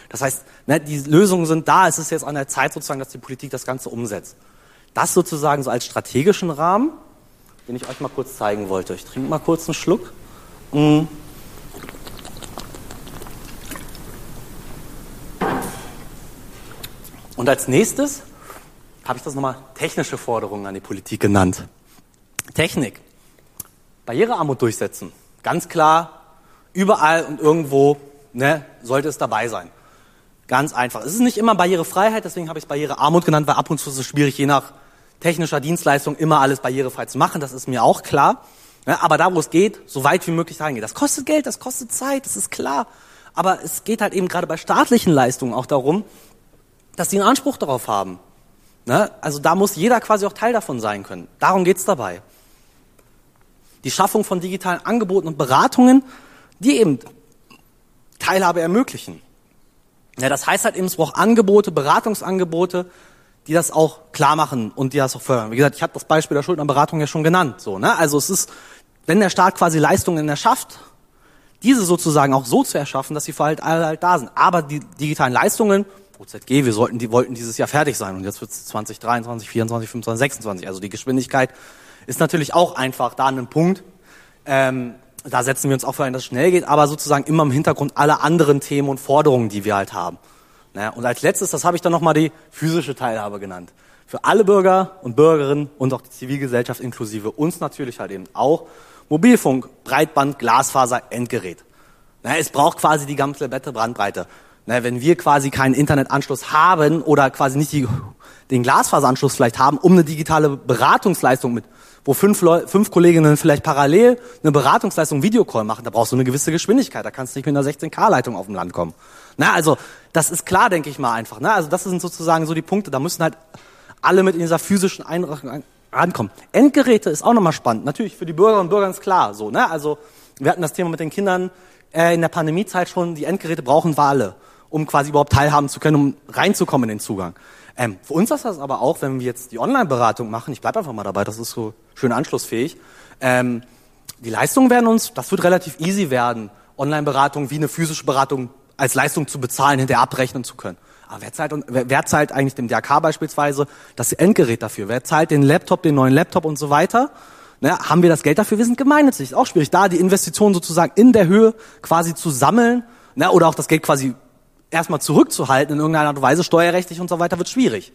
Das heißt, ne, die Lösungen sind da. Es ist jetzt an der Zeit sozusagen, dass die Politik das Ganze umsetzt. Das sozusagen so als strategischen Rahmen, den ich euch mal kurz zeigen wollte. Ich trinke mal kurz einen Schluck. Mm. Und als nächstes habe ich das nochmal technische Forderungen an die Politik genannt. Technik. Barrierearmut durchsetzen. Ganz klar, überall und irgendwo ne, sollte es dabei sein. Ganz einfach. Es ist nicht immer Barrierefreiheit, deswegen habe ich es Barrierearmut genannt, weil ab und zu ist es schwierig, je nach technischer Dienstleistung immer alles barrierefrei zu machen. Das ist mir auch klar. Ja, aber da, wo es geht, so weit wie möglich reingehen. Das kostet Geld, das kostet Zeit, das ist klar. Aber es geht halt eben gerade bei staatlichen Leistungen auch darum, dass die einen Anspruch darauf haben. Ne? Also da muss jeder quasi auch Teil davon sein können. Darum geht's dabei. Die Schaffung von digitalen Angeboten und Beratungen, die eben Teilhabe ermöglichen. Ja, das heißt halt eben, es braucht Angebote, Beratungsangebote, die das auch klar machen und die das auch fördern. Wie gesagt, ich habe das Beispiel der Schuldnerberatung ja schon genannt. So, ne? Also es ist, wenn der Staat quasi Leistungen erschafft, diese sozusagen auch so zu erschaffen, dass sie für halt alle halt da sind. Aber die digitalen Leistungen OZG, wir sollten, die wollten dieses Jahr fertig sein und jetzt wird es 2023, 24, 25, 26. Also die Geschwindigkeit ist natürlich auch einfach da einem Punkt. Ähm, da setzen wir uns auch für ein, dass es schnell geht, aber sozusagen immer im Hintergrund alle anderen Themen und Forderungen, die wir halt haben. Naja, und als letztes, das habe ich dann nochmal die physische Teilhabe genannt. Für alle Bürger und Bürgerinnen und auch die Zivilgesellschaft inklusive uns natürlich halt eben auch Mobilfunk, Breitband, Glasfaser, Endgerät. Naja, es braucht quasi die ganze Bandbreite. Ne, wenn wir quasi keinen Internetanschluss haben oder quasi nicht die, den Glasfaseranschluss vielleicht haben, um eine digitale Beratungsleistung mit, wo fünf, Leu fünf Kolleginnen vielleicht parallel eine Beratungsleistung Videocall machen, da brauchst du eine gewisse Geschwindigkeit. Da kannst du nicht mit einer 16K-Leitung auf dem Land kommen. Na, also das ist klar, denke ich mal einfach. Ne? Also das sind sozusagen so die Punkte. Da müssen halt alle mit in dieser physischen Einrichtung rankommen. Endgeräte ist auch nochmal spannend. Natürlich für die Bürger und Bürger ist klar. So, ne? Also wir hatten das Thema mit den Kindern äh, in der Pandemiezeit schon. Die Endgeräte brauchen wir alle um quasi überhaupt teilhaben zu können, um reinzukommen in den Zugang. Ähm, für uns ist das aber auch, wenn wir jetzt die Online-Beratung machen, ich bleibe einfach mal dabei, das ist so schön anschlussfähig, ähm, die Leistungen werden uns, das wird relativ easy werden, Online-Beratung wie eine physische Beratung als Leistung zu bezahlen, hinterher abrechnen zu können. Aber wer zahlt, wer, zahlt eigentlich dem DRK beispielsweise das Endgerät dafür? Wer zahlt den Laptop, den neuen Laptop und so weiter? Ne, haben wir das Geld dafür? Wir sind gemeinnützig. Ist auch schwierig, da die Investitionen sozusagen in der Höhe quasi zu sammeln ne, oder auch das Geld quasi erstmal zurückzuhalten in irgendeiner Art und Weise, steuerrechtlich und so weiter, wird schwierig.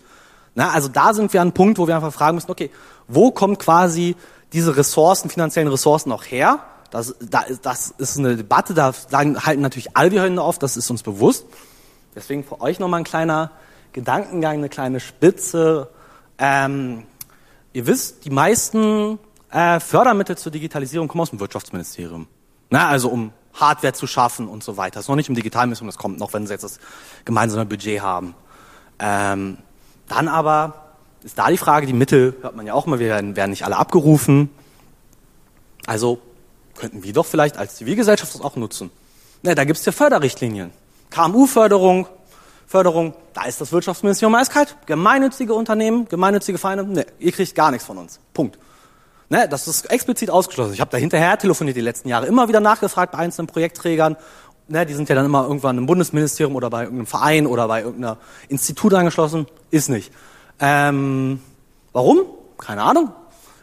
Na, also da sind wir an einem Punkt, wo wir einfach fragen müssen, okay, wo kommt quasi diese Ressourcen, finanziellen Ressourcen auch her? Das, da, das ist eine Debatte, da sagen, halten natürlich alle die Hände auf, das ist uns bewusst. Deswegen für euch nochmal ein kleiner Gedankengang, eine kleine Spitze. Ähm, ihr wisst, die meisten äh, Fördermittel zur Digitalisierung kommen aus dem Wirtschaftsministerium. Na, also um Hardware zu schaffen und so weiter. Das ist noch nicht im Digitalmission, das kommt noch, wenn sie jetzt das gemeinsame Budget haben. Ähm, dann aber ist da die Frage, die Mittel hört man ja auch immer, wir werden, werden nicht alle abgerufen. Also könnten wir doch vielleicht als Zivilgesellschaft das auch nutzen. Ne, da gibt's ja Förderrichtlinien. KMU-Förderung, Förderung, da ist das Wirtschaftsministerium eiskalt. Gemeinnützige Unternehmen, gemeinnützige Vereine, ne, ihr kriegt gar nichts von uns. Punkt. Ne, das ist explizit ausgeschlossen. Ich habe da hinterher telefoniert die letzten Jahre, immer wieder nachgefragt bei einzelnen Projektträgern. Ne, die sind ja dann immer irgendwann im Bundesministerium oder bei irgendeinem Verein oder bei irgendeiner Institut angeschlossen. Ist nicht. Ähm, warum? Keine Ahnung.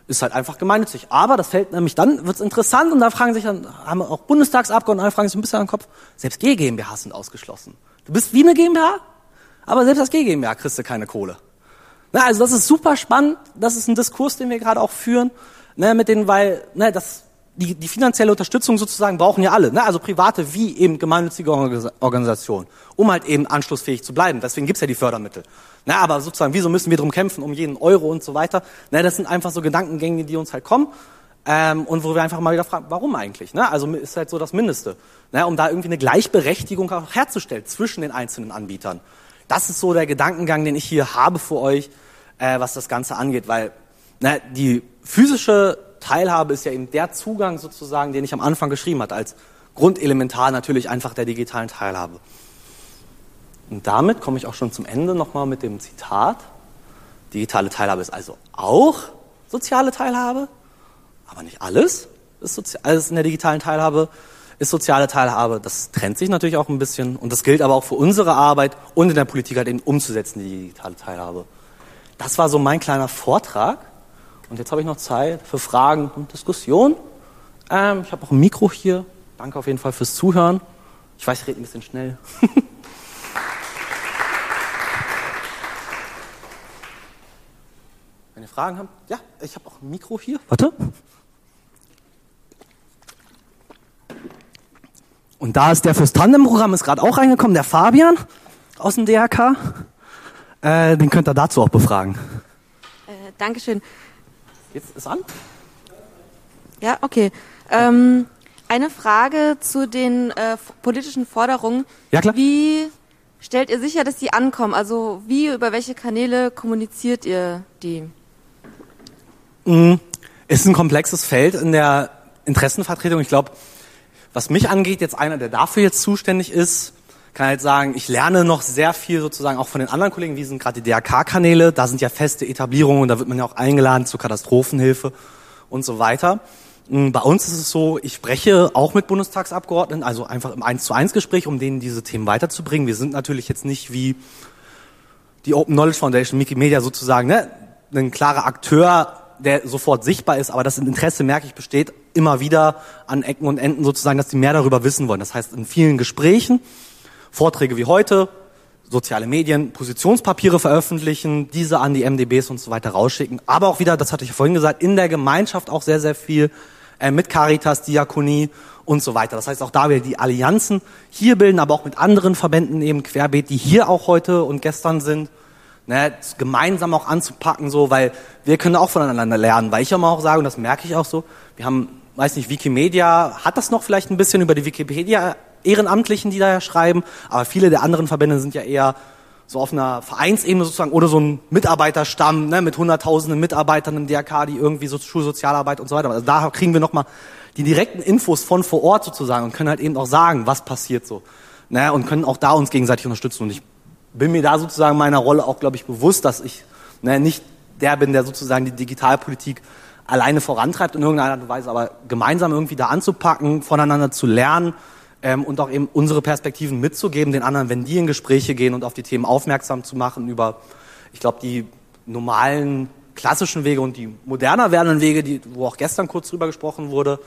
Ist halt einfach gemeinnützig. Aber das fällt nämlich dann, wird's interessant und da fragen sich dann, haben auch Bundestagsabgeordnete, fragen sich ein bisschen an den Kopf, selbst G GmbH sind ausgeschlossen. Du bist wie eine GmbH, aber selbst als G GmbH kriegst du keine Kohle. Na, also das ist super spannend. Das ist ein Diskurs, den wir gerade auch führen, ne, mit denen, weil ne, das, die, die finanzielle Unterstützung sozusagen brauchen ja alle, ne, also private wie eben gemeinnützige Organisationen, um halt eben anschlussfähig zu bleiben. Deswegen gibt's ja die Fördermittel. Na, aber sozusagen, wieso müssen wir drum kämpfen, um jeden Euro und so weiter? Na, das sind einfach so Gedankengänge, die uns halt kommen. ähm, und wo wir einfach mal wieder fragen, warum eigentlich? Ne? Also ist halt so das Mindeste, ne? um da irgendwie eine Gleichberechtigung auch herzustellen zwischen den einzelnen Anbietern. Das ist so der Gedankengang, den ich hier habe für euch, äh, was das Ganze angeht, weil ne, die physische Teilhabe ist ja eben der Zugang sozusagen, den ich am Anfang geschrieben hatte, als Grundelementar natürlich einfach der digitalen Teilhabe. Und damit komme ich auch schon zum Ende nochmal mit dem Zitat. Digitale Teilhabe ist also auch soziale Teilhabe, aber nicht alles ist Sozi alles in der digitalen Teilhabe ist soziale Teilhabe. Das trennt sich natürlich auch ein bisschen und das gilt aber auch für unsere Arbeit und in der Politik halt eben umzusetzen, die digitale Teilhabe. Das war so mein kleiner Vortrag und jetzt habe ich noch Zeit für Fragen und Diskussionen. Ähm, ich habe auch ein Mikro hier. Danke auf jeden Fall fürs Zuhören. Ich weiß, ich rede ein bisschen schnell. <laughs> Wenn ihr Fragen habt, ja, ich habe auch ein Mikro hier. Warte. Und da ist der fürs Tandem-Programm ist gerade auch reingekommen, der Fabian aus dem DRK. Äh, den könnt ihr dazu auch befragen. Äh, Dankeschön. Jetzt ist an. Ja, okay. Ähm, eine Frage zu den äh, politischen Forderungen. Ja, klar. Wie stellt ihr sicher, dass die ankommen? Also wie, über welche Kanäle kommuniziert ihr die? Mhm. Ist ein komplexes Feld in der Interessenvertretung. Ich glaube, was mich angeht, jetzt einer, der dafür jetzt zuständig ist, kann halt sagen, ich lerne noch sehr viel sozusagen auch von den anderen Kollegen, wie sind gerade die DRK-Kanäle, da sind ja feste Etablierungen, da wird man ja auch eingeladen zur Katastrophenhilfe und so weiter. Mhm, bei uns ist es so, ich spreche auch mit Bundestagsabgeordneten, also einfach im 1 zu 1 Gespräch, um denen diese Themen weiterzubringen. Wir sind natürlich jetzt nicht wie die Open Knowledge Foundation, Wikimedia sozusagen, ne, ein klarer Akteur, der sofort sichtbar ist, aber das Interesse, merke ich, besteht immer wieder an Ecken und Enden sozusagen, dass die mehr darüber wissen wollen. Das heißt, in vielen Gesprächen, Vorträge wie heute, soziale Medien, Positionspapiere veröffentlichen, diese an die MDBs und so weiter rausschicken, aber auch wieder, das hatte ich vorhin gesagt, in der Gemeinschaft auch sehr, sehr viel äh, mit Caritas, Diakonie und so weiter. Das heißt auch da wieder die Allianzen hier bilden, aber auch mit anderen Verbänden eben querbeet, die hier auch heute und gestern sind ne, gemeinsam auch anzupacken, so, weil wir können auch voneinander lernen, weil ich immer auch sage, und das merke ich auch so, wir haben, weiß nicht, Wikimedia hat das noch vielleicht ein bisschen über die Wikipedia Ehrenamtlichen, die da schreiben, aber viele der anderen Verbände sind ja eher so auf einer Vereinsebene sozusagen oder so ein Mitarbeiterstamm ne, mit hunderttausenden Mitarbeitern im DRK, die irgendwie so Schulsozialarbeit und so weiter. Also da kriegen wir nochmal die direkten Infos von vor Ort sozusagen und können halt eben auch sagen, was passiert so. Ne, und können auch da uns gegenseitig unterstützen. Und ich bin mir da sozusagen meiner Rolle auch, glaube ich, bewusst, dass ich ne, nicht der bin, der sozusagen die Digitalpolitik alleine vorantreibt in irgendeiner Art und Weise, aber gemeinsam irgendwie da anzupacken, voneinander zu lernen ähm, und auch eben unsere Perspektiven mitzugeben, den anderen, wenn die in Gespräche gehen und auf die Themen aufmerksam zu machen über, ich glaube, die normalen klassischen Wege und die moderner werdenden Wege, die, wo auch gestern kurz drüber gesprochen wurde,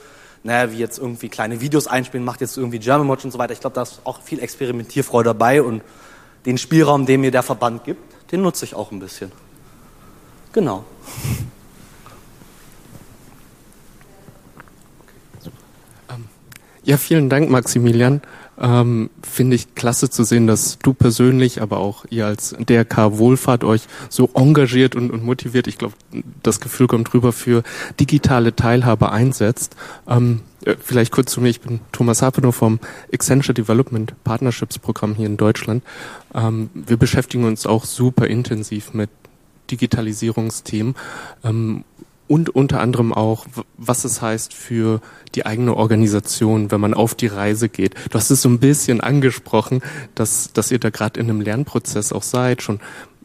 ne, wie jetzt irgendwie kleine Videos einspielen, macht jetzt irgendwie German Watch und so weiter. Ich glaube, da ist auch viel Experimentierfreude dabei und den Spielraum, den mir der Verband gibt, den nutze ich auch ein bisschen. Genau. Ja, vielen Dank, Maximilian. Ähm, Finde ich klasse zu sehen, dass du persönlich, aber auch ihr als DRK Wohlfahrt euch so engagiert und, und motiviert, ich glaube, das Gefühl kommt rüber, für digitale Teilhabe einsetzt. Ähm, äh, vielleicht kurz zu mir, ich bin Thomas Hapenow vom Accenture Development Partnerships Programm hier in Deutschland. Ähm, wir beschäftigen uns auch super intensiv mit Digitalisierungsthemen ähm, und unter anderem auch, was es heißt für die eigene Organisation, wenn man auf die Reise geht. Du hast es so ein bisschen angesprochen, dass, dass ihr da gerade in einem Lernprozess auch seid, schon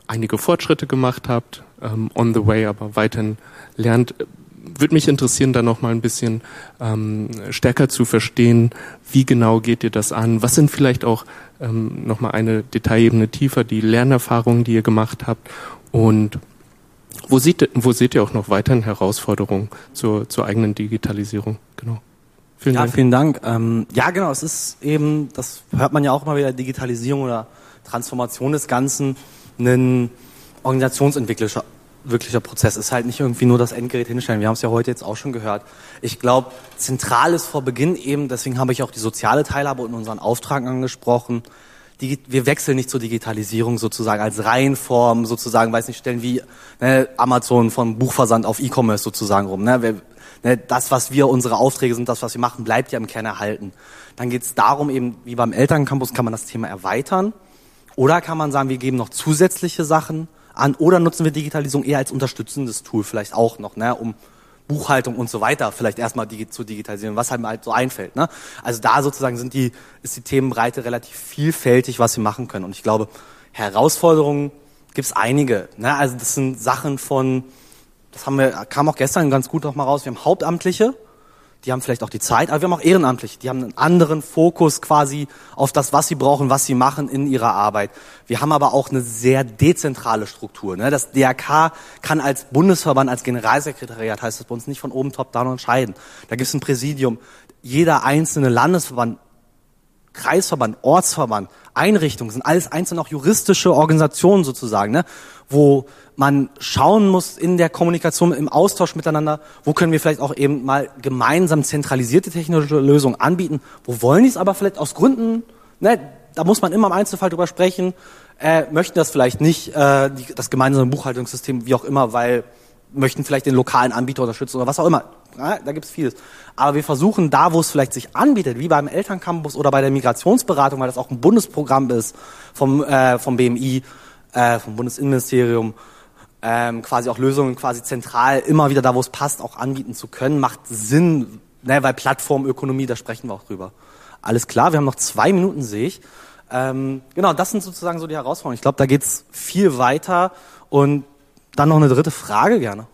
einige Fortschritte gemacht habt, ähm, on the way, aber weiterhin lernt würde mich interessieren, da noch mal ein bisschen ähm, stärker zu verstehen, wie genau geht ihr das an? Was sind vielleicht auch ähm, noch mal eine Detailebene tiefer die Lernerfahrungen, die ihr gemacht habt und wo seht, wo seht ihr auch noch weiterhin Herausforderungen zur, zur eigenen Digitalisierung? Genau. Vielen ja, Dank. vielen Dank. Ähm, ja, genau, es ist eben, das hört man ja auch mal wieder, Digitalisierung oder Transformation des Ganzen, ein organisationsentwicklerischer wirklicher Prozess ist halt nicht irgendwie nur das Endgerät hinstellen. Wir haben es ja heute jetzt auch schon gehört. Ich glaube, zentral ist vor Beginn eben, deswegen habe ich auch die soziale Teilhabe in unseren Auftrag angesprochen. Die, wir wechseln nicht zur Digitalisierung sozusagen als Reihenform sozusagen, weiß nicht, stellen wie ne, Amazon vom Buchversand auf E-Commerce sozusagen rum. Ne? ne, das, was wir, unsere Aufträge sind, das, was wir machen, bleibt ja im Kern erhalten. Dann geht es darum, eben wie beim Elterncampus, kann man das Thema erweitern oder kann man sagen, wir geben noch zusätzliche Sachen an oder nutzen wir Digitalisierung eher als unterstützendes Tool vielleicht auch noch, ne, um Buchhaltung und so weiter vielleicht erstmal zu digitalisieren, was halt, halt so einfällt. Ne? Also da sozusagen sind die, ist die Themenbreite relativ vielfältig, was wir machen können. Und ich glaube, Herausforderungen gibt es einige. Ne? Also das sind Sachen von, das haben wir, kam auch gestern ganz gut nochmal raus, wir haben Hauptamtliche, die haben vielleicht auch die Zeit, aber wir haben auch Ehrenamtliche, die haben einen anderen Fokus quasi auf das, was sie brauchen, was sie machen in ihrer Arbeit. Wir haben aber auch eine sehr dezentrale Struktur. Ne? Das DRK kann als Bundesverband, als Generalsekretariat, heißt das bei uns, nicht von oben top-down entscheiden. Da gibt es ein Präsidium. Jeder einzelne Landesverband, Kreisverband, Ortsverband, Einrichtungen sind alles einzelne auch juristische Organisationen sozusagen, ne? wo man schauen muss in der Kommunikation, im Austausch miteinander, wo können wir vielleicht auch eben mal gemeinsam zentralisierte technologische Lösungen anbieten, wo wollen die es aber vielleicht aus Gründen, ne, da muss man immer im Einzelfall drüber sprechen, äh, möchten das vielleicht nicht, äh, die, das gemeinsame Buchhaltungssystem, wie auch immer, weil möchten vielleicht den lokalen Anbieter unterstützen oder was auch immer. Ja, da gibt's vieles. Aber wir versuchen da, wo es vielleicht sich anbietet, wie beim Elterncampus oder bei der Migrationsberatung, weil das auch ein Bundesprogramm ist vom, äh, vom BMI, äh, vom Bundesinnenministerium, ähm, quasi auch Lösungen quasi zentral immer wieder da, wo es passt, auch anbieten zu können, macht Sinn, ne, weil Plattformökonomie, da sprechen wir auch drüber. Alles klar, wir haben noch zwei Minuten, sehe ich. Ähm, genau, das sind sozusagen so die Herausforderungen. Ich glaube, da geht's viel weiter. Und dann noch eine dritte Frage gerne.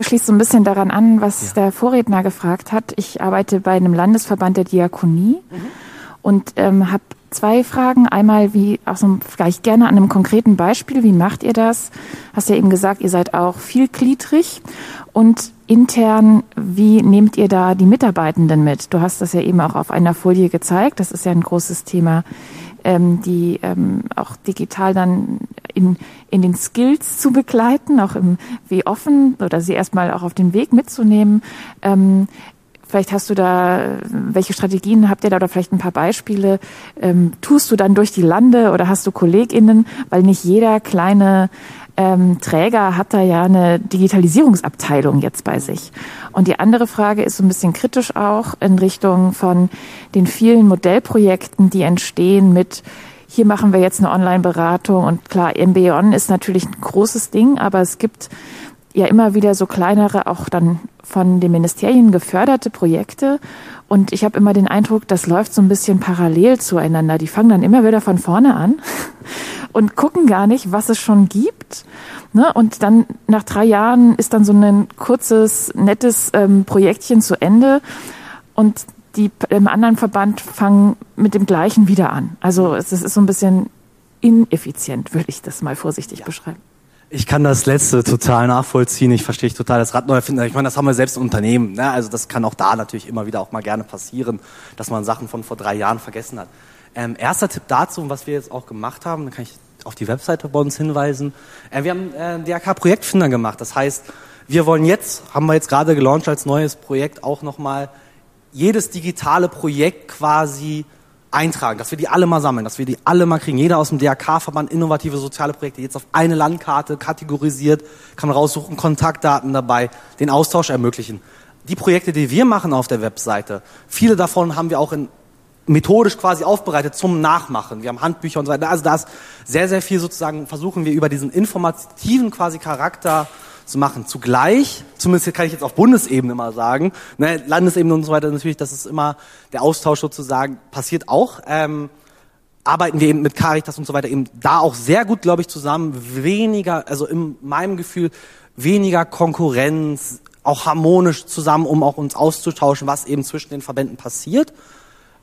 Schließt so ein bisschen daran an, was ja. der Vorredner gefragt hat. Ich arbeite bei einem Landesverband der Diakonie mhm. und ähm, habe zwei Fragen. Einmal, wie, auch so vielleicht gerne an einem konkreten Beispiel, wie macht ihr das? Hast ja eben gesagt, ihr seid auch vielgliedrig. Und intern, wie nehmt ihr da die Mitarbeitenden mit? Du hast das ja eben auch auf einer Folie gezeigt. Das ist ja ein großes Thema, ähm, die ähm, auch digital dann in, in den Skills zu begleiten, auch im, wie offen oder sie erstmal auch auf den Weg mitzunehmen. Ähm, Vielleicht hast du da, welche Strategien habt ihr da oder vielleicht ein paar Beispiele? Ähm, tust du dann durch die Lande oder hast du KollegInnen? Weil nicht jeder kleine ähm, Träger hat da ja eine Digitalisierungsabteilung jetzt bei sich. Und die andere Frage ist so ein bisschen kritisch auch in Richtung von den vielen Modellprojekten, die entstehen mit hier machen wir jetzt eine Online-Beratung und klar, MBON ist natürlich ein großes Ding, aber es gibt ja immer wieder so kleinere, auch dann von den Ministerien geförderte Projekte. Und ich habe immer den Eindruck, das läuft so ein bisschen parallel zueinander. Die fangen dann immer wieder von vorne an <laughs> und gucken gar nicht, was es schon gibt. Ne? Und dann nach drei Jahren ist dann so ein kurzes, nettes ähm, Projektchen zu Ende. Und die im anderen Verband fangen mit dem gleichen wieder an. Also es ist so ein bisschen ineffizient, würde ich das mal vorsichtig ja. beschreiben. Ich kann das letzte total nachvollziehen. Ich verstehe total das Rad neu erfinden. Ich meine, das haben wir selbst im Unternehmen. Ne? Also das kann auch da natürlich immer wieder auch mal gerne passieren, dass man Sachen von vor drei Jahren vergessen hat. Ähm, erster Tipp dazu, was wir jetzt auch gemacht haben, da kann ich auf die Webseite bei uns hinweisen. Äh, wir haben äh, DRK Projektfinder gemacht. Das heißt, wir wollen jetzt, haben wir jetzt gerade gelauncht als neues Projekt auch nochmal jedes digitale Projekt quasi eintragen, dass wir die alle mal sammeln, dass wir die alle mal kriegen. Jeder aus dem DRK-Verband innovative soziale Projekte jetzt auf eine Landkarte kategorisiert, kann raussuchen, Kontaktdaten dabei, den Austausch ermöglichen. Die Projekte, die wir machen auf der Webseite, viele davon haben wir auch in methodisch quasi aufbereitet zum Nachmachen. Wir haben Handbücher und so weiter. Also da ist sehr, sehr viel sozusagen, versuchen wir über diesen informativen quasi Charakter zu machen. Zugleich, zumindest kann ich jetzt auf Bundesebene mal sagen, ne, Landesebene und so weiter natürlich, das ist immer der Austausch sozusagen, passiert auch. Ähm, arbeiten wir eben mit Caritas und so weiter eben da auch sehr gut, glaube ich, zusammen. Weniger, also in meinem Gefühl, weniger Konkurrenz, auch harmonisch zusammen, um auch uns auszutauschen, was eben zwischen den Verbänden passiert.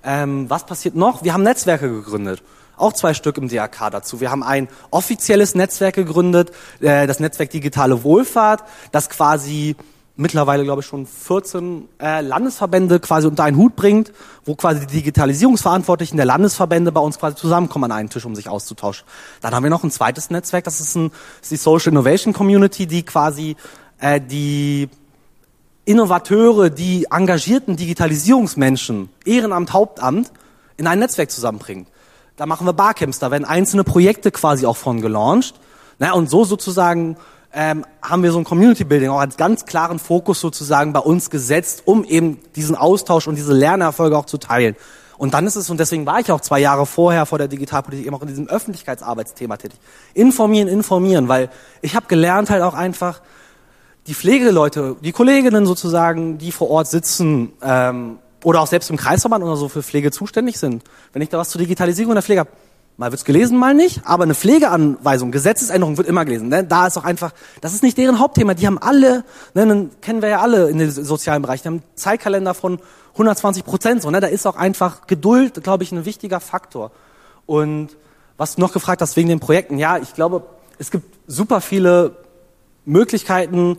Ähm, was passiert noch? Wir haben Netzwerke gegründet auch zwei Stück im DRK dazu. Wir haben ein offizielles Netzwerk gegründet, äh, das Netzwerk Digitale Wohlfahrt, das quasi mittlerweile, glaube ich, schon 14 äh, Landesverbände quasi unter einen Hut bringt, wo quasi die Digitalisierungsverantwortlichen der Landesverbände bei uns quasi zusammenkommen an einen Tisch, um sich auszutauschen. Dann haben wir noch ein zweites Netzwerk, das ist, ein, ist die Social Innovation Community, die quasi äh, die Innovateure, die engagierten Digitalisierungsmenschen, Ehrenamt, Hauptamt, in ein Netzwerk zusammenbringt. Da machen wir Barcamps, da werden einzelne Projekte quasi auch von gelauncht. Naja, und so sozusagen ähm, haben wir so ein Community Building auch als ganz klaren Fokus sozusagen bei uns gesetzt, um eben diesen Austausch und diese Lernerfolge auch zu teilen. Und dann ist es, und deswegen war ich auch zwei Jahre vorher vor der Digitalpolitik eben auch in diesem Öffentlichkeitsarbeitsthema tätig. Informieren, informieren, weil ich habe gelernt halt auch einfach, die Pflegeleute, die Kolleginnen sozusagen, die vor Ort sitzen ähm, oder auch selbst im Kreisverband oder so für Pflege zuständig sind, wenn ich da was zur Digitalisierung der Pflege habe, mal wird's gelesen, mal nicht, aber eine Pflegeanweisung, Gesetzesänderung wird immer gelesen. Ne? Da ist auch einfach, das ist nicht deren Hauptthema. Die haben alle, ne, dann kennen wir ja alle in den sozialen Bereich, die haben einen Zeitkalender von 120 Prozent. So, ne? Da ist auch einfach Geduld, glaube ich, ein wichtiger Faktor. Und was du noch gefragt hast wegen den Projekten, ja, ich glaube, es gibt super viele Möglichkeiten,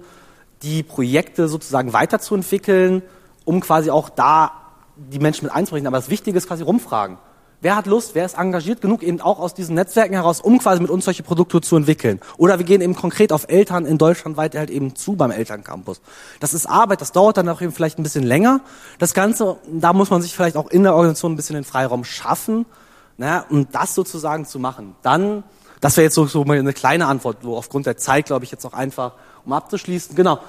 die Projekte sozusagen weiterzuentwickeln, um quasi auch da die Menschen mit einzubringen. Aber das Wichtige ist quasi rumfragen. Wer hat Lust, wer ist engagiert genug, eben auch aus diesen Netzwerken heraus, um quasi mit uns solche Produkte zu entwickeln? Oder wir gehen eben konkret auf Eltern in Deutschland weit halt eben zu beim Elterncampus. Das ist Arbeit, das dauert dann auch eben vielleicht ein bisschen länger. Das Ganze, da muss man sich vielleicht auch in der Organisation ein bisschen den Freiraum schaffen, ne, um das sozusagen zu machen. Dann, das wäre jetzt so, so eine kleine Antwort, wo aufgrund der Zeit, glaube ich, jetzt auch einfach, um abzuschließen, genau,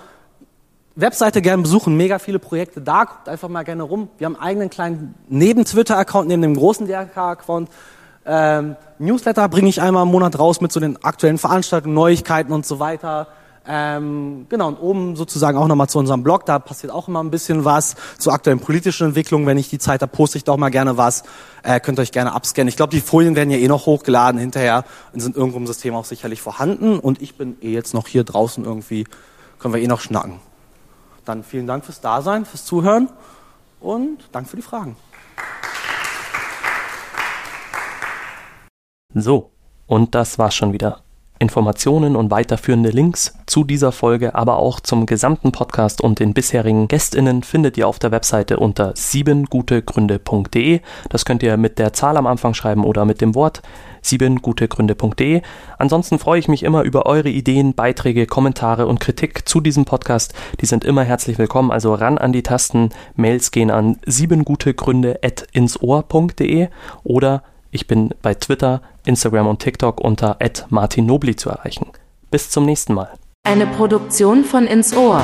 Webseite gerne besuchen, mega viele Projekte da, guckt einfach mal gerne rum. Wir haben einen eigenen kleinen Neben-Twitter-Account, neben dem großen DRK-Account. Ähm, Newsletter bringe ich einmal im Monat raus mit so den aktuellen Veranstaltungen, Neuigkeiten und so weiter. Ähm, genau, und oben sozusagen auch nochmal zu unserem Blog, da passiert auch immer ein bisschen was zu aktuellen politischen Entwicklungen. Wenn ich die Zeit habe, poste ich da auch mal gerne was. Äh, könnt ihr euch gerne abscannen. Ich glaube, die Folien werden ja eh noch hochgeladen hinterher und sind irgendwo im System auch sicherlich vorhanden. Und ich bin eh jetzt noch hier draußen irgendwie, können wir eh noch schnacken. Dann vielen Dank fürs Dasein, fürs Zuhören und Dank für die Fragen. So, und das war's schon wieder. Informationen und weiterführende Links zu dieser Folge, aber auch zum gesamten Podcast und den bisherigen Gästinnen findet ihr auf der Webseite unter siebengutegründe.de. Das könnt ihr mit der Zahl am Anfang schreiben oder mit dem Wort siebengutegründe.de. Ansonsten freue ich mich immer über eure Ideen, Beiträge, Kommentare und Kritik zu diesem Podcast. Die sind immer herzlich willkommen, also ran an die Tasten. Mails gehen an siebengutegründe@insohr.de oder ich bin bei Twitter, Instagram und TikTok unter @martinnobli zu erreichen. Bis zum nächsten Mal. Eine Produktion von Ins Ohr